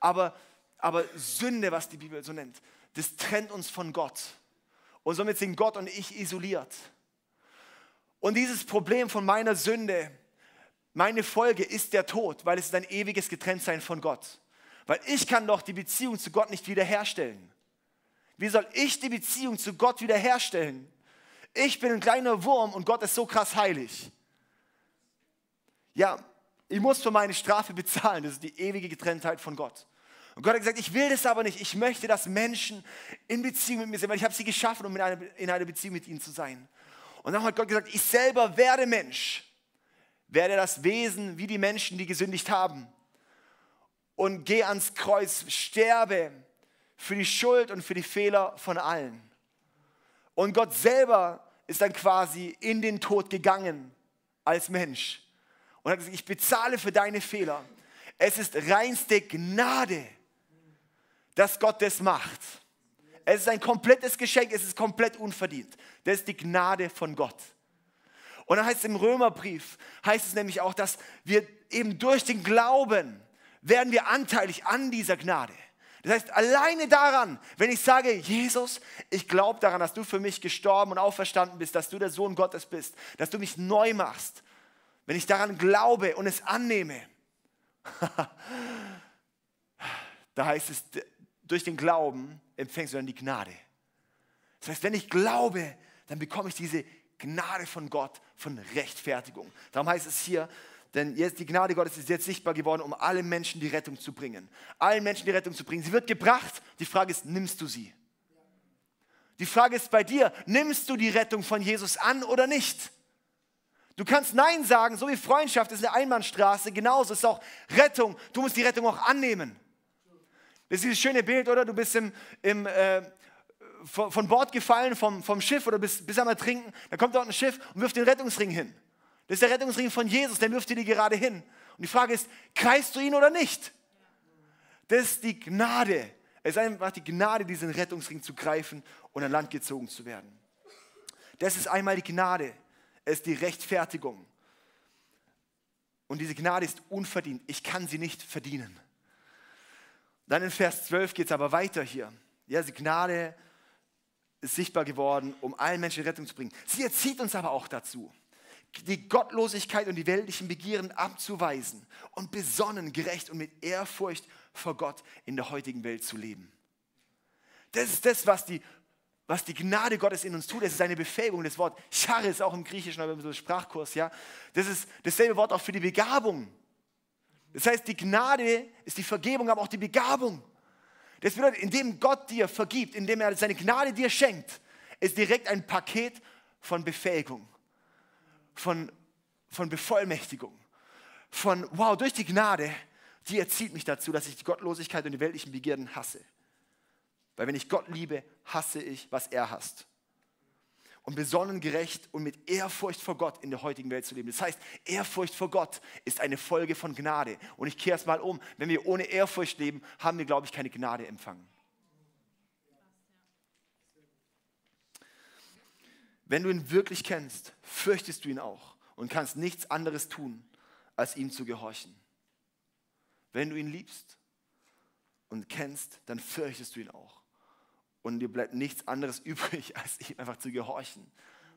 Aber, aber Sünde, was die Bibel so nennt, das trennt uns von Gott. Und somit sind Gott und ich isoliert. Und dieses Problem von meiner Sünde, meine Folge ist der Tod, weil es ist ein ewiges Getrenntsein von Gott. Weil ich kann doch die Beziehung zu Gott nicht wiederherstellen. Wie soll ich die Beziehung zu Gott wiederherstellen? Ich bin ein kleiner Wurm und Gott ist so krass heilig. Ja, ich muss für meine Strafe bezahlen. Das ist die ewige Getrenntheit von Gott. Und Gott hat gesagt, ich will das aber nicht. Ich möchte, dass Menschen in Beziehung mit mir sind, weil ich habe sie geschaffen, um in einer, in einer Beziehung mit ihnen zu sein. Und dann hat Gott gesagt, ich selber werde Mensch, werde das Wesen wie die Menschen, die gesündigt haben und geh ans Kreuz, sterbe für die Schuld und für die Fehler von allen. Und Gott selber ist dann quasi in den Tod gegangen als Mensch und hat gesagt, ich bezahle für deine Fehler. Es ist reinste Gnade, dass Gott das macht. Es ist ein komplettes Geschenk, es ist komplett unverdient. Das ist die Gnade von Gott. Und dann heißt es im Römerbrief, heißt es nämlich auch, dass wir eben durch den Glauben werden wir anteilig an dieser Gnade. Das heißt, alleine daran, wenn ich sage, Jesus, ich glaube daran, dass du für mich gestorben und auferstanden bist, dass du der Sohn Gottes bist, dass du mich neu machst, wenn ich daran glaube und es annehme, da heißt es, durch den Glauben empfängst du dann die Gnade. Das heißt, wenn ich glaube, dann bekomme ich diese Gnade von Gott, von Rechtfertigung. Darum heißt es hier, denn jetzt die Gnade Gottes ist jetzt sichtbar geworden, um allen Menschen die Rettung zu bringen. Allen Menschen die Rettung zu bringen. Sie wird gebracht. Die Frage ist, nimmst du sie? Die Frage ist bei dir, nimmst du die Rettung von Jesus an oder nicht? Du kannst Nein sagen, so wie Freundschaft ist eine Einbahnstraße, genauso ist auch Rettung. Du musst die Rettung auch annehmen. Das ist dieses schöne Bild, oder? Du bist im, im, äh, von Bord gefallen vom, vom Schiff oder bist, bist am Ertrinken, dann kommt dort ein Schiff und wirft den Rettungsring hin. Das ist der Rettungsring von Jesus, der wirft dir die gerade hin. Und die Frage ist, kreist du ihn oder nicht? Das ist die Gnade. Es ist einfach die Gnade, diesen Rettungsring zu greifen und an Land gezogen zu werden. Das ist einmal die Gnade. Es ist die Rechtfertigung. Und diese Gnade ist unverdient. Ich kann sie nicht verdienen. Dann in Vers 12 geht es aber weiter hier. Ja, die Gnade ist sichtbar geworden, um allen Menschen Rettung zu bringen. Sie erzieht uns aber auch dazu, die Gottlosigkeit und die weltlichen Begierden abzuweisen und besonnen, gerecht und mit Ehrfurcht vor Gott in der heutigen Welt zu leben. Das ist das, was die, was die Gnade Gottes in uns tut. Das ist eine Befähigung. Das Wort Char ist auch im Griechischen, aber so Sprachkurs, ja. Das ist dasselbe Wort auch für die Begabung. Das heißt, die Gnade ist die Vergebung, aber auch die Begabung. Das bedeutet, indem Gott dir vergibt, indem er seine Gnade dir schenkt, ist direkt ein Paket von Befähigung, von, von Bevollmächtigung, von, wow, durch die Gnade, die erzieht mich dazu, dass ich die Gottlosigkeit und die weltlichen Begierden hasse. Weil wenn ich Gott liebe, hasse ich, was er hasst und besonnen gerecht und mit Ehrfurcht vor Gott in der heutigen Welt zu leben. Das heißt, Ehrfurcht vor Gott ist eine Folge von Gnade. Und ich kehre es mal um. Wenn wir ohne Ehrfurcht leben, haben wir, glaube ich, keine Gnade empfangen. Wenn du ihn wirklich kennst, fürchtest du ihn auch und kannst nichts anderes tun, als ihm zu gehorchen. Wenn du ihn liebst und kennst, dann fürchtest du ihn auch und dir bleibt nichts anderes übrig, als ihm einfach zu gehorchen,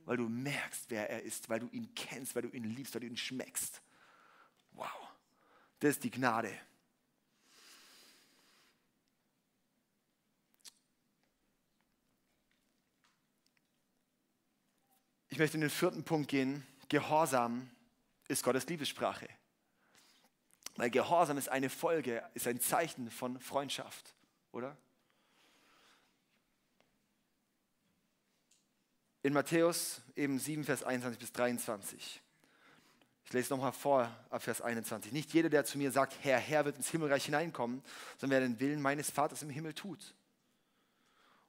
weil du merkst, wer er ist, weil du ihn kennst, weil du ihn liebst, weil du ihn schmeckst. Wow, das ist die Gnade. Ich möchte in den vierten Punkt gehen. Gehorsam ist Gottes Liebessprache. Weil Gehorsam ist eine Folge, ist ein Zeichen von Freundschaft, oder? In Matthäus eben 7, Vers 21 bis 23. Ich lese nochmal vor, ab Vers 21. Nicht jeder, der zu mir sagt, Herr, Herr, wird ins Himmelreich hineinkommen, sondern wer den Willen meines Vaters im Himmel tut.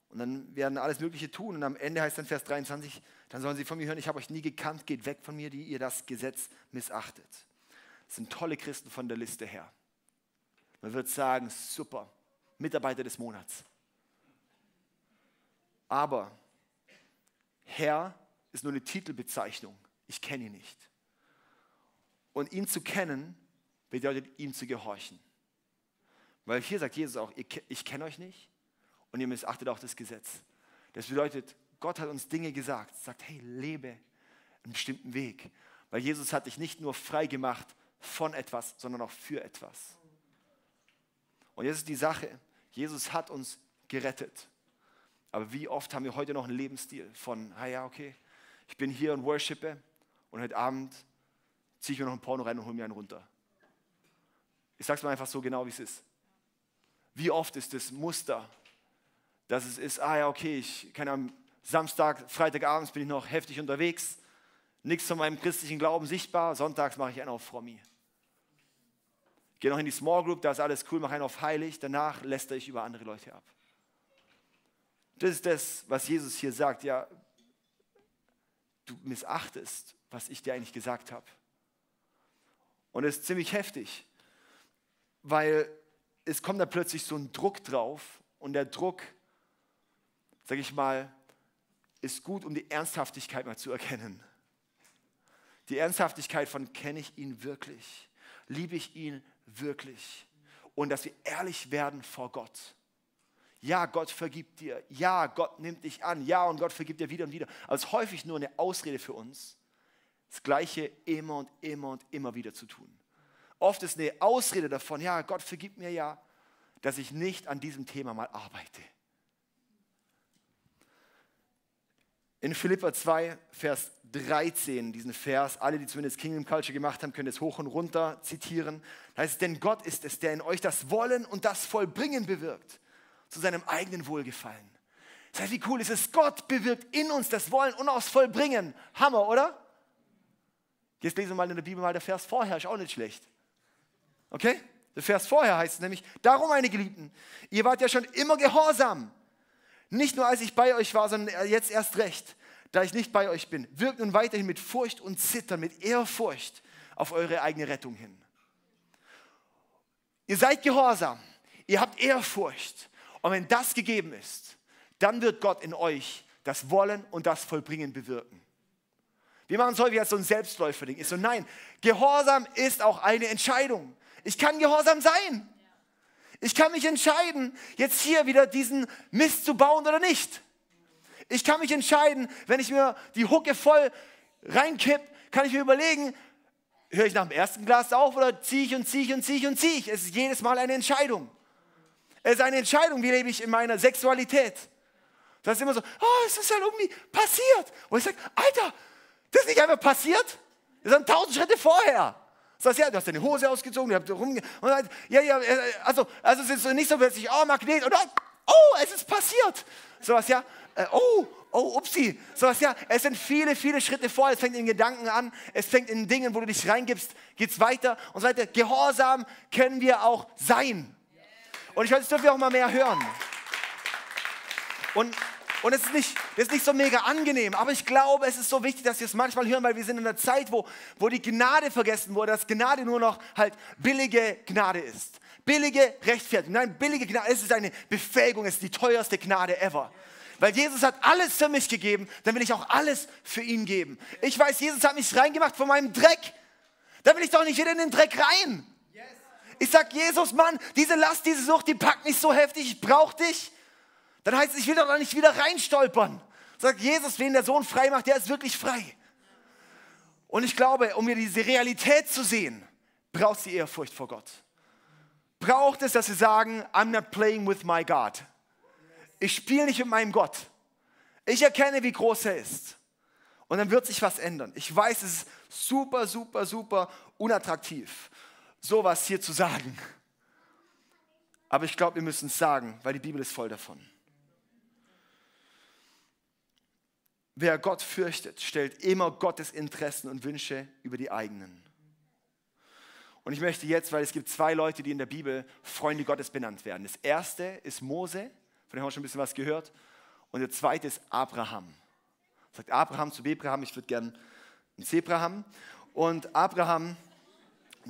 Und dann werden alles Mögliche tun. Und am Ende heißt dann Vers 23, dann sollen sie von mir hören, ich habe euch nie gekannt, geht weg von mir, die ihr das Gesetz missachtet. Das sind tolle Christen von der Liste her. Man wird sagen, super, Mitarbeiter des Monats. Aber Herr ist nur eine Titelbezeichnung. Ich kenne ihn nicht. Und ihn zu kennen bedeutet ihm zu gehorchen. Weil hier sagt Jesus auch, ich kenne euch nicht und ihr missachtet auch das Gesetz. Das bedeutet, Gott hat uns Dinge gesagt, sagt, hey, lebe einen bestimmten Weg. Weil Jesus hat dich nicht nur frei gemacht von etwas, sondern auch für etwas. Und jetzt ist die Sache, Jesus hat uns gerettet. Aber wie oft haben wir heute noch einen Lebensstil von, ah ja, okay, ich bin hier und worshipe und heute Abend ziehe ich mir noch ein Porno rein und hole mir einen runter. Ich sage es mal einfach so genau, wie es ist. Wie oft ist das Muster, dass es ist, ah ja, okay, ich kann am Samstag, Freitagabends bin ich noch heftig unterwegs, nichts von meinem christlichen Glauben sichtbar, sonntags mache ich einen auf Frommi. Gehe noch in die Small Group, da ist alles cool, mache einen auf heilig, danach lästere ich über andere Leute ab. Das ist das, was Jesus hier sagt. Ja, du missachtest, was ich dir eigentlich gesagt habe. Und es ist ziemlich heftig, weil es kommt da plötzlich so ein Druck drauf und der Druck, sage ich mal, ist gut, um die Ernsthaftigkeit mal zu erkennen. Die Ernsthaftigkeit von, kenne ich ihn wirklich? Liebe ich ihn wirklich? Und dass wir ehrlich werden vor Gott Ja, Gott vergibt dir. Ja, Gott nimmt dich an. Ja, und Gott vergibt dir wieder und wieder. Aber es ist häufig nur eine Ausrede für uns, das Gleiche immer und immer und immer wieder zu tun. Oft ist eine Ausrede davon, ja, Gott vergibt mir ja, dass ich nicht an diesem Thema mal arbeite. In Philippa 2, Vers 13, diesen Vers, alle, die zumindest Kingdom Culture gemacht haben, können es hoch und runter zitieren. Da heißt es, denn Gott ist es, der in euch das Wollen und das Vollbringen bewirkt, zu seinem eigenen Wohlgefallen. Das heißt, wie cool ist es? Gott bewirkt in uns das Wollen und das Vollbringen. Hammer, oder? Jetzt lesen wir mal in der Bibel mal der Vers vorher, ist auch nicht schlecht. Okay? Der Vers vorher heißt es nämlich, darum meine Geliebten, ihr wart ja schon immer gehorsam. Nicht nur als ich bei euch war, sondern jetzt erst recht, da ich nicht bei euch bin. Wirkt nun weiterhin mit Furcht und Zittern, mit Ehrfurcht auf eure eigene Rettung hin. Ihr seid gehorsam, ihr habt Ehrfurcht. Und wenn das gegeben ist, dann wird Gott in euch das Wollen und das Vollbringen bewirken. Wir machen es häufig als so ein Selbstläuferding. Ist so, nein, Gehorsam ist auch eine Entscheidung. Ich kann gehorsam sein. Ich kann mich entscheiden, jetzt hier wieder diesen Mist zu bauen oder nicht. Ich kann mich entscheiden, wenn ich mir die Hucke voll reinkipp, kann ich mir überlegen, höre ich nach dem ersten Glas auf oder ziehe ich und ziehe ich und ziehe ich und ziehe ich. Es ist jedes Mal eine Entscheidung. Es ist eine Entscheidung, wie lebe ich in meiner Sexualität. Das ist immer so, oh, es ist halt irgendwie passiert. Und ich sage, Alter, das ist nicht einfach passiert. Das sind tausend Schritte vorher. Heißt, ja, du hast deine Hose ausgezogen, du hast rumge... Dann, ja, ja, äh, also, also es ist nicht so plötzlich, oh, Magnet, und dann, oh, es ist passiert. So was, ja, äh, oh, oh, upsi. So was, ja, es sind viele, viele Schritte vor. Es fängt in Gedanken an, es fängt in Dingen, wo du dich reingibst, geht es weiter und so weiter. Gehorsam können wir auch sein. Und ich weiß, das dürfen wir auch mal mehr hören. Und und es ist, nicht, das ist nicht so mega angenehm, aber ich glaube, es ist so wichtig, dass wir es manchmal hören, weil wir sind in einer Zeit, wo, wo die Gnade vergessen wurde, dass Gnade nur noch halt billige Gnade ist. Billige Rechtfertigung. Nein, billige Gnade, es ist eine Befähigung, es ist die teuerste Gnade ever. Weil Jesus hat alles für mich gegeben, dann will ich auch alles für ihn geben. Ich weiß, Jesus hat mich reingemacht von meinem Dreck. Da will ich doch nicht wieder in den Dreck rein. Ich sag, Jesus, Mann, diese Last, diese Sucht, die packt mich so heftig, ich brauche dich dann heißt es, ich will doch nicht wieder reinstolpern. Sagt Jesus, wen der Sohn frei macht, der ist wirklich frei. Und ich glaube, um mir diese Realität zu sehen, braucht sie Ehrfurcht vor Gott. Braucht es, dass sie sagen, I'm not playing with my God. Ich spiele nicht mit meinem Gott. Ich erkenne, wie groß er ist. Und dann wird sich was ändern. Ich weiß, es ist super, super, super unattraktiv, sowas hier zu sagen. Aber ich glaube, wir müssen es sagen, weil die Bibel ist voll davon. Wer Gott fürchtet, stellt immer Gottes Interessen und Wünsche über die eigenen. Und ich möchte jetzt, weil es gibt zwei Leute, die in der Bibel Freunde Gottes benannt werden. Das erste ist Mose, von dem haben wir schon ein bisschen was gehört. Und der zweite ist Abraham. Sagt Abraham zu Abraham, ich würde gern ein Zebraham. Und Abraham,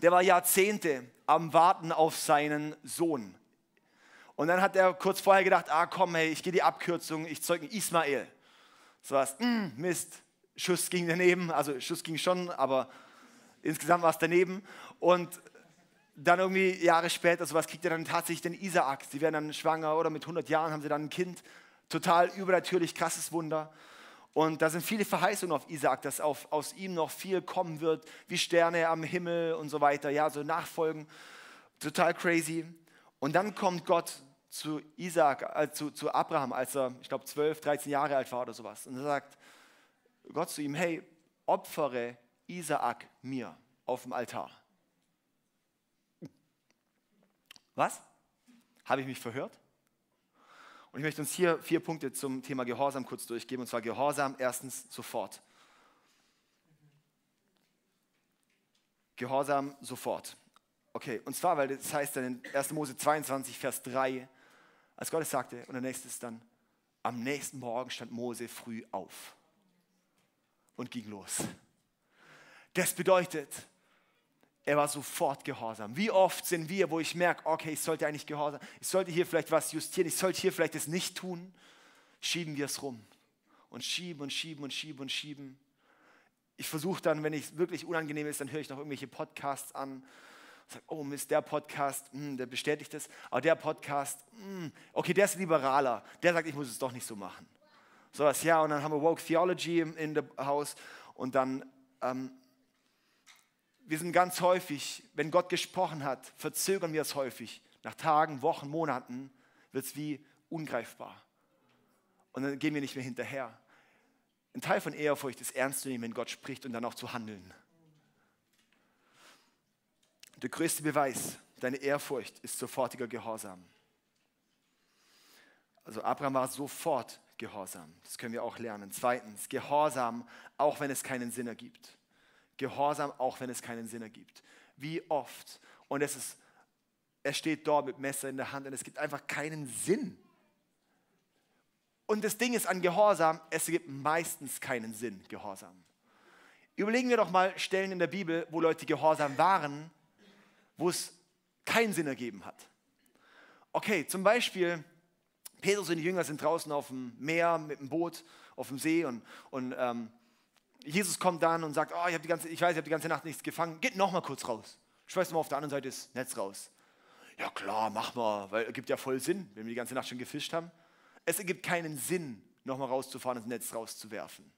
der war Jahrzehnte am Warten auf seinen Sohn. Und dann hat er kurz vorher gedacht, ah komm, hey, ich gehe die Abkürzung, ich zeuge Ismael. So was, mm, Mist, Schuss ging daneben, also Schuss ging schon, aber insgesamt war es daneben. Und dann irgendwie Jahre später, sowas kriegt er dann tatsächlich den Isaak. Sie werden dann schwanger oder mit 100 Jahren haben sie dann ein Kind. Total übernatürlich, krasses Wunder. Und da sind viele Verheißungen auf Isaak, dass auf, aus ihm noch viel kommen wird, wie Sterne am Himmel und so weiter. Ja, so Nachfolgen. Total crazy. Und dann kommt Gott zu Isaac, äh, zu, zu Abraham, als er, ich glaube, 12, 13 Jahre alt war oder sowas. Und er sagt Gott zu ihm, hey, opfere Isaak mir auf dem Altar. Was? Habe ich mich verhört? Und ich möchte uns hier vier Punkte zum Thema Gehorsam kurz durchgeben. Und zwar Gehorsam erstens sofort. Gehorsam sofort. Okay, und zwar, weil das heißt dann in 1. Mose 22, Vers 3, als Gott es sagte, und der nächste ist dann, am nächsten Morgen stand Mose früh auf und ging los. Das bedeutet, er war sofort gehorsam. Wie oft sind wir, wo ich merke, okay, ich sollte eigentlich gehorsam, ich sollte hier vielleicht was justieren, ich sollte hier vielleicht das nicht tun, schieben wir es rum. Und schieben und schieben und schieben und schieben. Ich versuche dann, wenn es wirklich unangenehm ist, dann höre ich noch irgendwelche Podcasts an Sagt, oh Mist, der Podcast, mh, hm, der bestätigt das, aber der Podcast, mh, hm, okay, der ist liberaler, der sagt, ich muss es doch nicht so machen. So was, ja, und dann haben wir Woke Theology in dem Haus und dann, ähm, wir sind ganz häufig, wenn Gott gesprochen hat, verzögern wir es häufig. Nach Tagen, Wochen, Monaten wird es wie ungreifbar. Und dann gehen wir nicht mehr hinterher. Ein Teil von Ehrfurcht ist ernst zu nehmen, wenn Gott spricht und dann auch zu handeln. Der größte Beweis deiner Ehrfurcht ist sofortiger Gehorsam. Also Abraham war sofort Gehorsam. Das können wir auch lernen. Zweitens, Gehorsam, auch wenn es keinen Sinn ergibt. Gehorsam, auch wenn es keinen Sinn ergibt. Wie oft? Und es ist, er steht dort mit Messer in der Hand und es gibt einfach keinen Sinn. Und das Ding ist an Gehorsam, es gibt meistens keinen Sinn, Gehorsam. Überlegen wir doch mal Stellen in der Bibel, wo Leute gehorsam waren, wo es keinen Sinn ergeben hat. Okay, zum Beispiel, Petrus und die Jünger sind draußen auf dem Meer mit dem Boot, auf dem See und, und ähm, Jesus kommt dann und sagt, oh, ich, die ganze, ich weiß, ich habe die ganze Nacht nichts gefangen, geht noch mal kurz raus. Schmeißt mal auf der anderen Seite das Netz raus. Ja klar, mach mal, weil es gibt ja voll Sinn, wenn wir die ganze Nacht schon gefischt haben. Es ergibt keinen Sinn, noch mal rauszufahren und das Netz rauszuwerfen.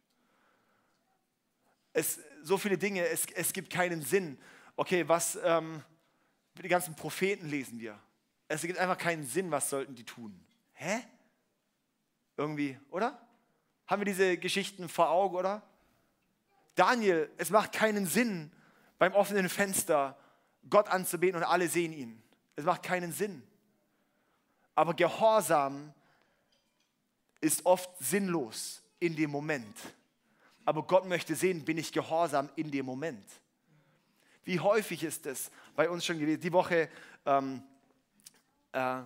Es, so viele Dinge, es, es gibt keinen Sinn. Okay, was, ähm, die ganzen Propheten lesen wir. Es ergibt einfach keinen Sinn, was sollten die tun. Hä? Irgendwie, oder? Haben wir diese Geschichten vor Augen, oder? Daniel, es macht keinen Sinn, beim offenen Fenster Gott anzubeten und alle sehen ihn. Es macht keinen Sinn. Aber Gehorsam ist oft sinnlos in dem Moment. Aber Gott möchte sehen, bin ich gehorsam in dem Moment. Wie häufig ist es bei uns schon gewesen? Die Woche, ähm, äh,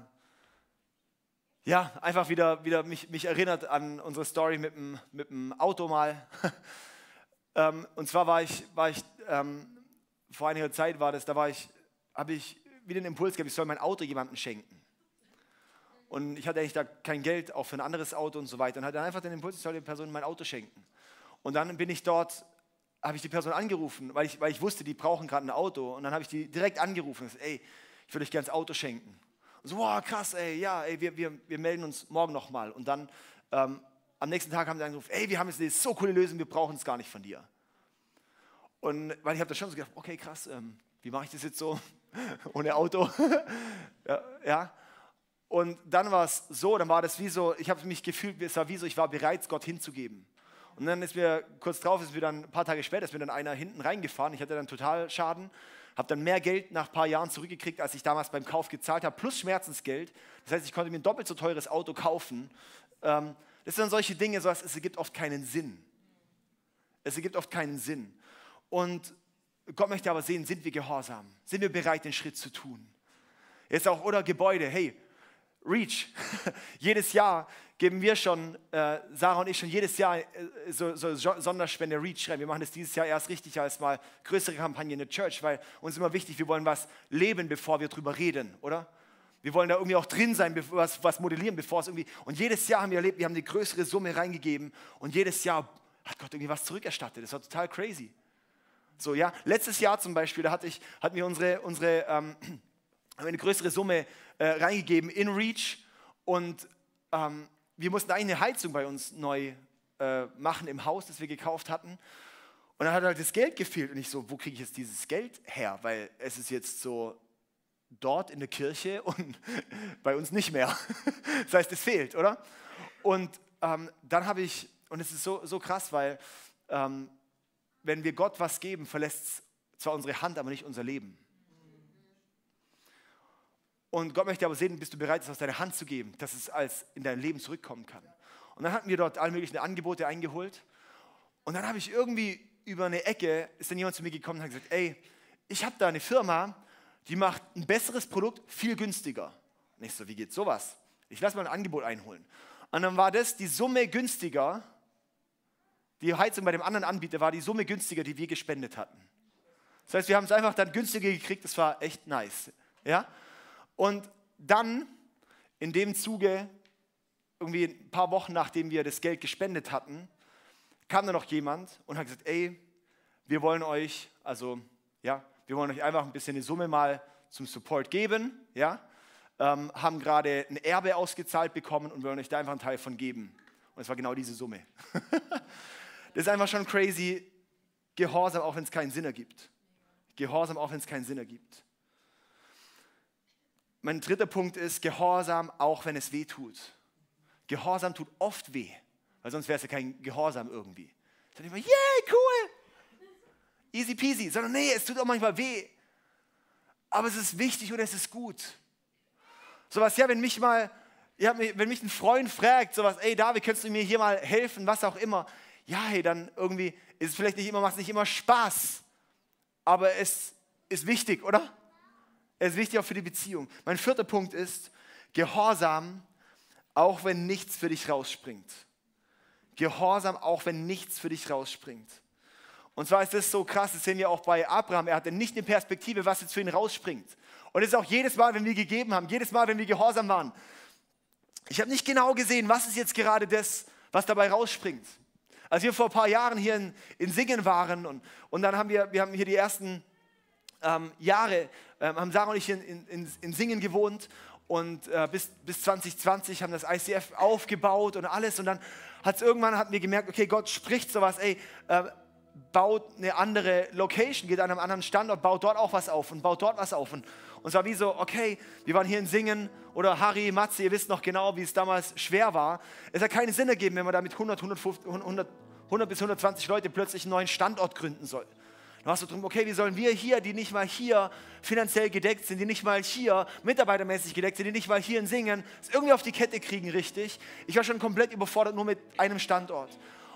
ja, einfach wieder, wieder mich, mich erinnert an unsere Story mit dem, mit dem Auto mal. ähm, und zwar war ich, war ich ähm, vor einiger Zeit war das, da war ich, habe ich wieder den Impuls gehabt, ich soll mein Auto jemandem schenken. Und ich hatte eigentlich da kein Geld, auch für ein anderes Auto und so weiter. Und hatte einfach den Impuls, ich soll der Person mein Auto schenken. Und dann bin ich dort habe ich die Person angerufen, weil ich, weil ich wusste, die brauchen gerade ein Auto. Und dann habe ich die direkt angerufen und gesagt, ey, ich würde euch gerne das Auto schenken. Und so, wow, krass, ey, ja, ey, wir, wir, wir melden uns morgen nochmal. Und dann ähm, am nächsten Tag haben sie angerufen, ey, wir haben jetzt eine so coole Lösung, wir brauchen es gar nicht von dir. Und weil ich habe da schon so gedacht, okay, krass, ähm, wie mache ich das jetzt so ohne Auto? ja, ja. Und dann war es so, dann war das wie so, ich habe mich gefühlt, es war wie so, ich war bereit, Gott hinzugeben. Und dann ist mir kurz drauf, ist mir dann ein paar Tage später, ist mir dann einer hinten reingefahren. Ich hatte dann total Schaden, habe dann mehr Geld nach ein paar Jahren zurückgekriegt, als ich damals beim Kauf gezahlt habe, plus Schmerzensgeld. Das heißt, ich konnte mir ein doppelt so teures Auto kaufen. Ähm, das sind solche Dinge, so es ergibt oft keinen Sinn. Es ergibt oft keinen Sinn. Und Gott möchte aber sehen, sind wir gehorsam? Sind wir bereit, den Schritt zu tun? Jetzt auch, oder Gebäude, hey, Reach. jedes Jahr geben wir schon, äh, Sarah und ich schon jedes Jahr äh, so, so Sonderspende Reach rein. Wir machen das dieses Jahr erst richtig als mal größere Kampagne in der Church, weil uns immer wichtig, wir wollen was leben, bevor wir drüber reden, oder? Wir wollen da irgendwie auch drin sein, was, was modellieren, bevor es irgendwie. Und jedes Jahr haben wir erlebt, wir haben eine größere Summe reingegeben und jedes Jahr hat Gott irgendwie was zurückerstattet. Das war total crazy. So, ja. Letztes Jahr zum Beispiel, da hatte ich, hatten wir unsere, unsere ähm, eine größere Summe äh, reingegeben in Reach und ähm, wir mussten eigentlich eine Heizung bei uns neu äh, machen im Haus, das wir gekauft hatten. Und dann hat halt das Geld gefehlt. Und ich so, wo kriege ich jetzt dieses Geld her? Weil es ist jetzt so dort in der Kirche und bei uns nicht mehr. Das heißt, es fehlt, oder? Und ähm, dann habe ich, und es ist so, so krass, weil ähm, wenn wir Gott was geben, verlässt es zwar unsere Hand, aber nicht unser Leben. Und Gott möchte aber sehen, bist du bereit, es aus deiner Hand zu geben, dass es als in dein Leben zurückkommen kann. Und dann hatten wir dort alle möglichen Angebote eingeholt. Und dann habe ich irgendwie über eine Ecke, ist dann jemand zu mir gekommen und hat gesagt, ey, ich habe da eine Firma, die macht ein besseres Produkt viel günstiger. Und ich so, wie geht sowas? Ich lasse mal ein Angebot einholen. Und dann war das die Summe günstiger, die Heizung bei dem anderen Anbieter war die Summe günstiger, die wir gespendet hatten. Das heißt, wir haben es einfach dann günstiger gekriegt, das war echt nice. Ja? Und dann, in dem Zuge, irgendwie ein paar Wochen nachdem wir das Geld gespendet hatten, kam da noch jemand und hat gesagt, ey, wir wollen euch, also ja, wir wollen euch einfach ein bisschen eine Summe mal zum Support geben, ja, ähm, haben gerade ein Erbe ausgezahlt bekommen und wollen euch da einfach einen Teil von geben. Und es war genau diese Summe. das ist einfach schon crazy. Gehorsam, auch wenn es keinen Sinn ergibt. Gehorsam, auch wenn es keinen Sinn ergibt. Mein dritter Punkt ist Gehorsam, auch wenn es weh tut. Gehorsam tut oft weh, weil sonst wäre es ja kein Gehorsam irgendwie. Dann immer, yay, cool, easy peasy, sondern nee, es tut auch manchmal weh. Aber es ist wichtig und es ist gut. Sowas, ja, wenn mich mal, ja, wenn mich ein Freund fragt, sowas, ey David, könntest du mir hier mal helfen, was auch immer. Ja, hey, dann irgendwie ist es vielleicht nicht immer, macht es nicht immer Spaß, aber es ist wichtig, oder? Es ist wichtig auch für die Beziehung. Mein vierter Punkt ist Gehorsam, auch wenn nichts für dich rausspringt. Gehorsam, auch wenn nichts für dich rausspringt. Und zwar ist das so krass, das sehen wir auch bei Abraham. Er hatte nicht eine Perspektive, was jetzt für ihn rausspringt. Und es ist auch jedes Mal, wenn wir gegeben haben, jedes Mal, wenn wir gehorsam waren. Ich habe nicht genau gesehen, was ist jetzt gerade das, was dabei rausspringt. Als wir vor ein paar Jahren hier in, in Singen waren und, und dann haben wir, wir haben hier die ersten ähm, Jahre, ähm, haben Sarah und ich in, in, in Singen gewohnt und äh, bis, bis 2020 haben das ICF aufgebaut und alles und dann hat es irgendwann, hatten wir gemerkt, okay, Gott spricht sowas, ey, äh, baut eine andere Location, geht an einem anderen Standort, baut dort auch was auf und baut dort was auf und, und es war wie so, okay, wir waren hier in Singen oder Harry, Matze, ihr wisst noch genau, wie es damals schwer war. Es hat keinen Sinn ergeben, wenn man da mit 100, 150, 100, 100 bis 120 Leute plötzlich einen neuen Standort gründen soll. Dann warst du drum, okay, wie sollen wir hier, die nicht mal hier finanziell gedeckt sind, die nicht mal hier mitarbeitermäßig gedeckt sind, die nicht mal hier in Singen, es irgendwie auf die Kette kriegen, richtig? Ich war schon komplett überfordert nur mit einem Standort.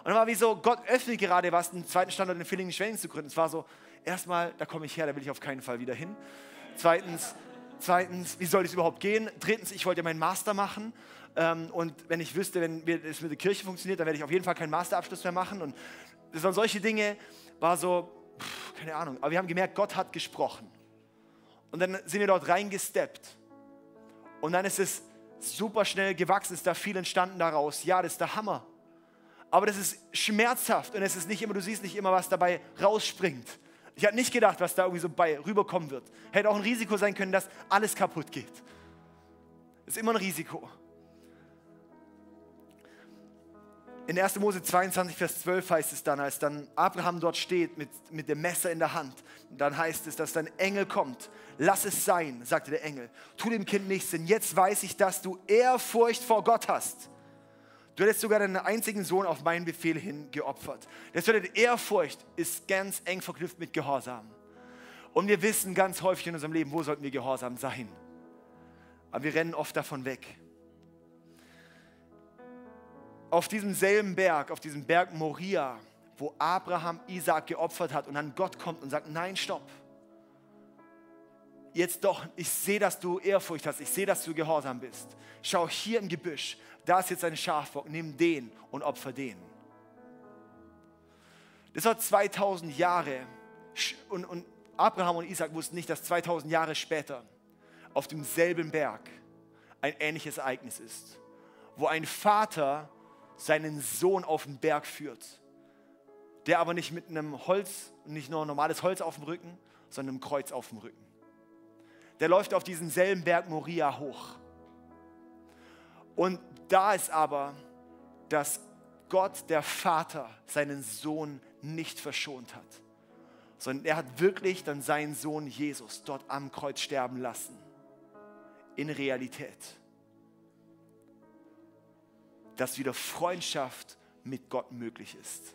Und dann war wie so, Gott öffnet gerade was, einen zweiten Standort in Villingen-Schwenning zu gründen. Es war so, erstmal, da komme ich her, da will ich auf keinen Fall wieder hin. Zweitens, zweitens, wie soll das überhaupt gehen? Drittens, ich wollte meinen Master machen. Ähm, und wenn ich wüsste, wenn es mit der Kirche funktioniert, dann werde ich auf jeden Fall keinen Masterabschluss mehr machen. Und das waren solche Dinge, war so, pff, keine Ahnung. Aber wir haben gemerkt, Gott hat gesprochen. Und dann sind wir dort reingesteppt. Und dann ist es super schnell gewachsen, ist da viel entstanden daraus. Ja, das ist der Hammer. Aber das ist schmerzhaft und es ist nicht immer, du siehst nicht immer, was dabei rausspringt. Ich hatte nicht gedacht, was da irgendwie so bei rüberkommen wird. Hätte auch ein Risiko sein können, dass alles kaputt geht. Ist immer ein Risiko. In 1. Mose 22, Vers 12 heißt es dann, als dann Abraham dort steht mit, mit dem Messer in der Hand, dann heißt es, dass dein Engel kommt. Lass es sein, sagte der Engel. Tu dem Kind nichts, denn jetzt weiß ich, dass du Ehrfurcht vor Gott hast. Du hättest sogar deinen einzigen Sohn auf meinen Befehl hin geopfert. Das bedeutet, Ehrfurcht ist ganz eng verknüpft mit Gehorsam. Und wir wissen ganz häufig in unserem Leben, wo sollten wir gehorsam sein. Aber wir rennen oft davon weg. Auf diesem selben Berg, auf diesem Berg Moria, wo Abraham Isaac geopfert hat und dann Gott kommt und sagt, nein, stopp. Jetzt doch, ich sehe, dass du Ehrfurcht hast, ich sehe, dass du gehorsam bist. Schau hier im Gebüsch, da ist jetzt ein Schafbock, nimm den und opfer den. Das war 2000 Jahre und, und Abraham und Isaac wussten nicht, dass 2000 Jahre später auf demselben Berg ein ähnliches Ereignis ist, wo ein Vater seinen Sohn auf den Berg führt, der aber nicht mit einem Holz, nicht nur normales Holz auf dem Rücken, sondern einem Kreuz auf dem Rücken. Der läuft auf diesen selben Berg Moria hoch. Und da ist aber, dass Gott, der Vater, seinen Sohn nicht verschont hat, sondern er hat wirklich dann seinen Sohn Jesus dort am Kreuz sterben lassen. In Realität. Dass wieder Freundschaft mit Gott möglich ist.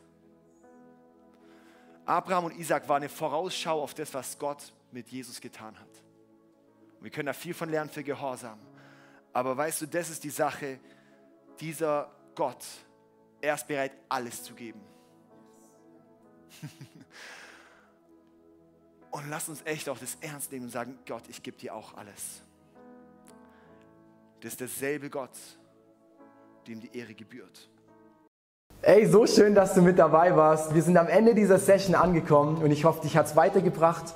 Abraham und Isaac waren eine Vorausschau auf das, was Gott mit Jesus getan hat. Wir können da viel von lernen für Gehorsam. Aber weißt du, das ist die Sache, dieser Gott, er ist bereit, alles zu geben. und lass uns echt auch das ernst nehmen und sagen, Gott, ich gebe dir auch alles. Das ist derselbe Gott, dem die Ehre gebührt. Ey, so schön, dass du mit dabei warst. Wir sind am Ende dieser Session angekommen und ich hoffe, dich hat es weitergebracht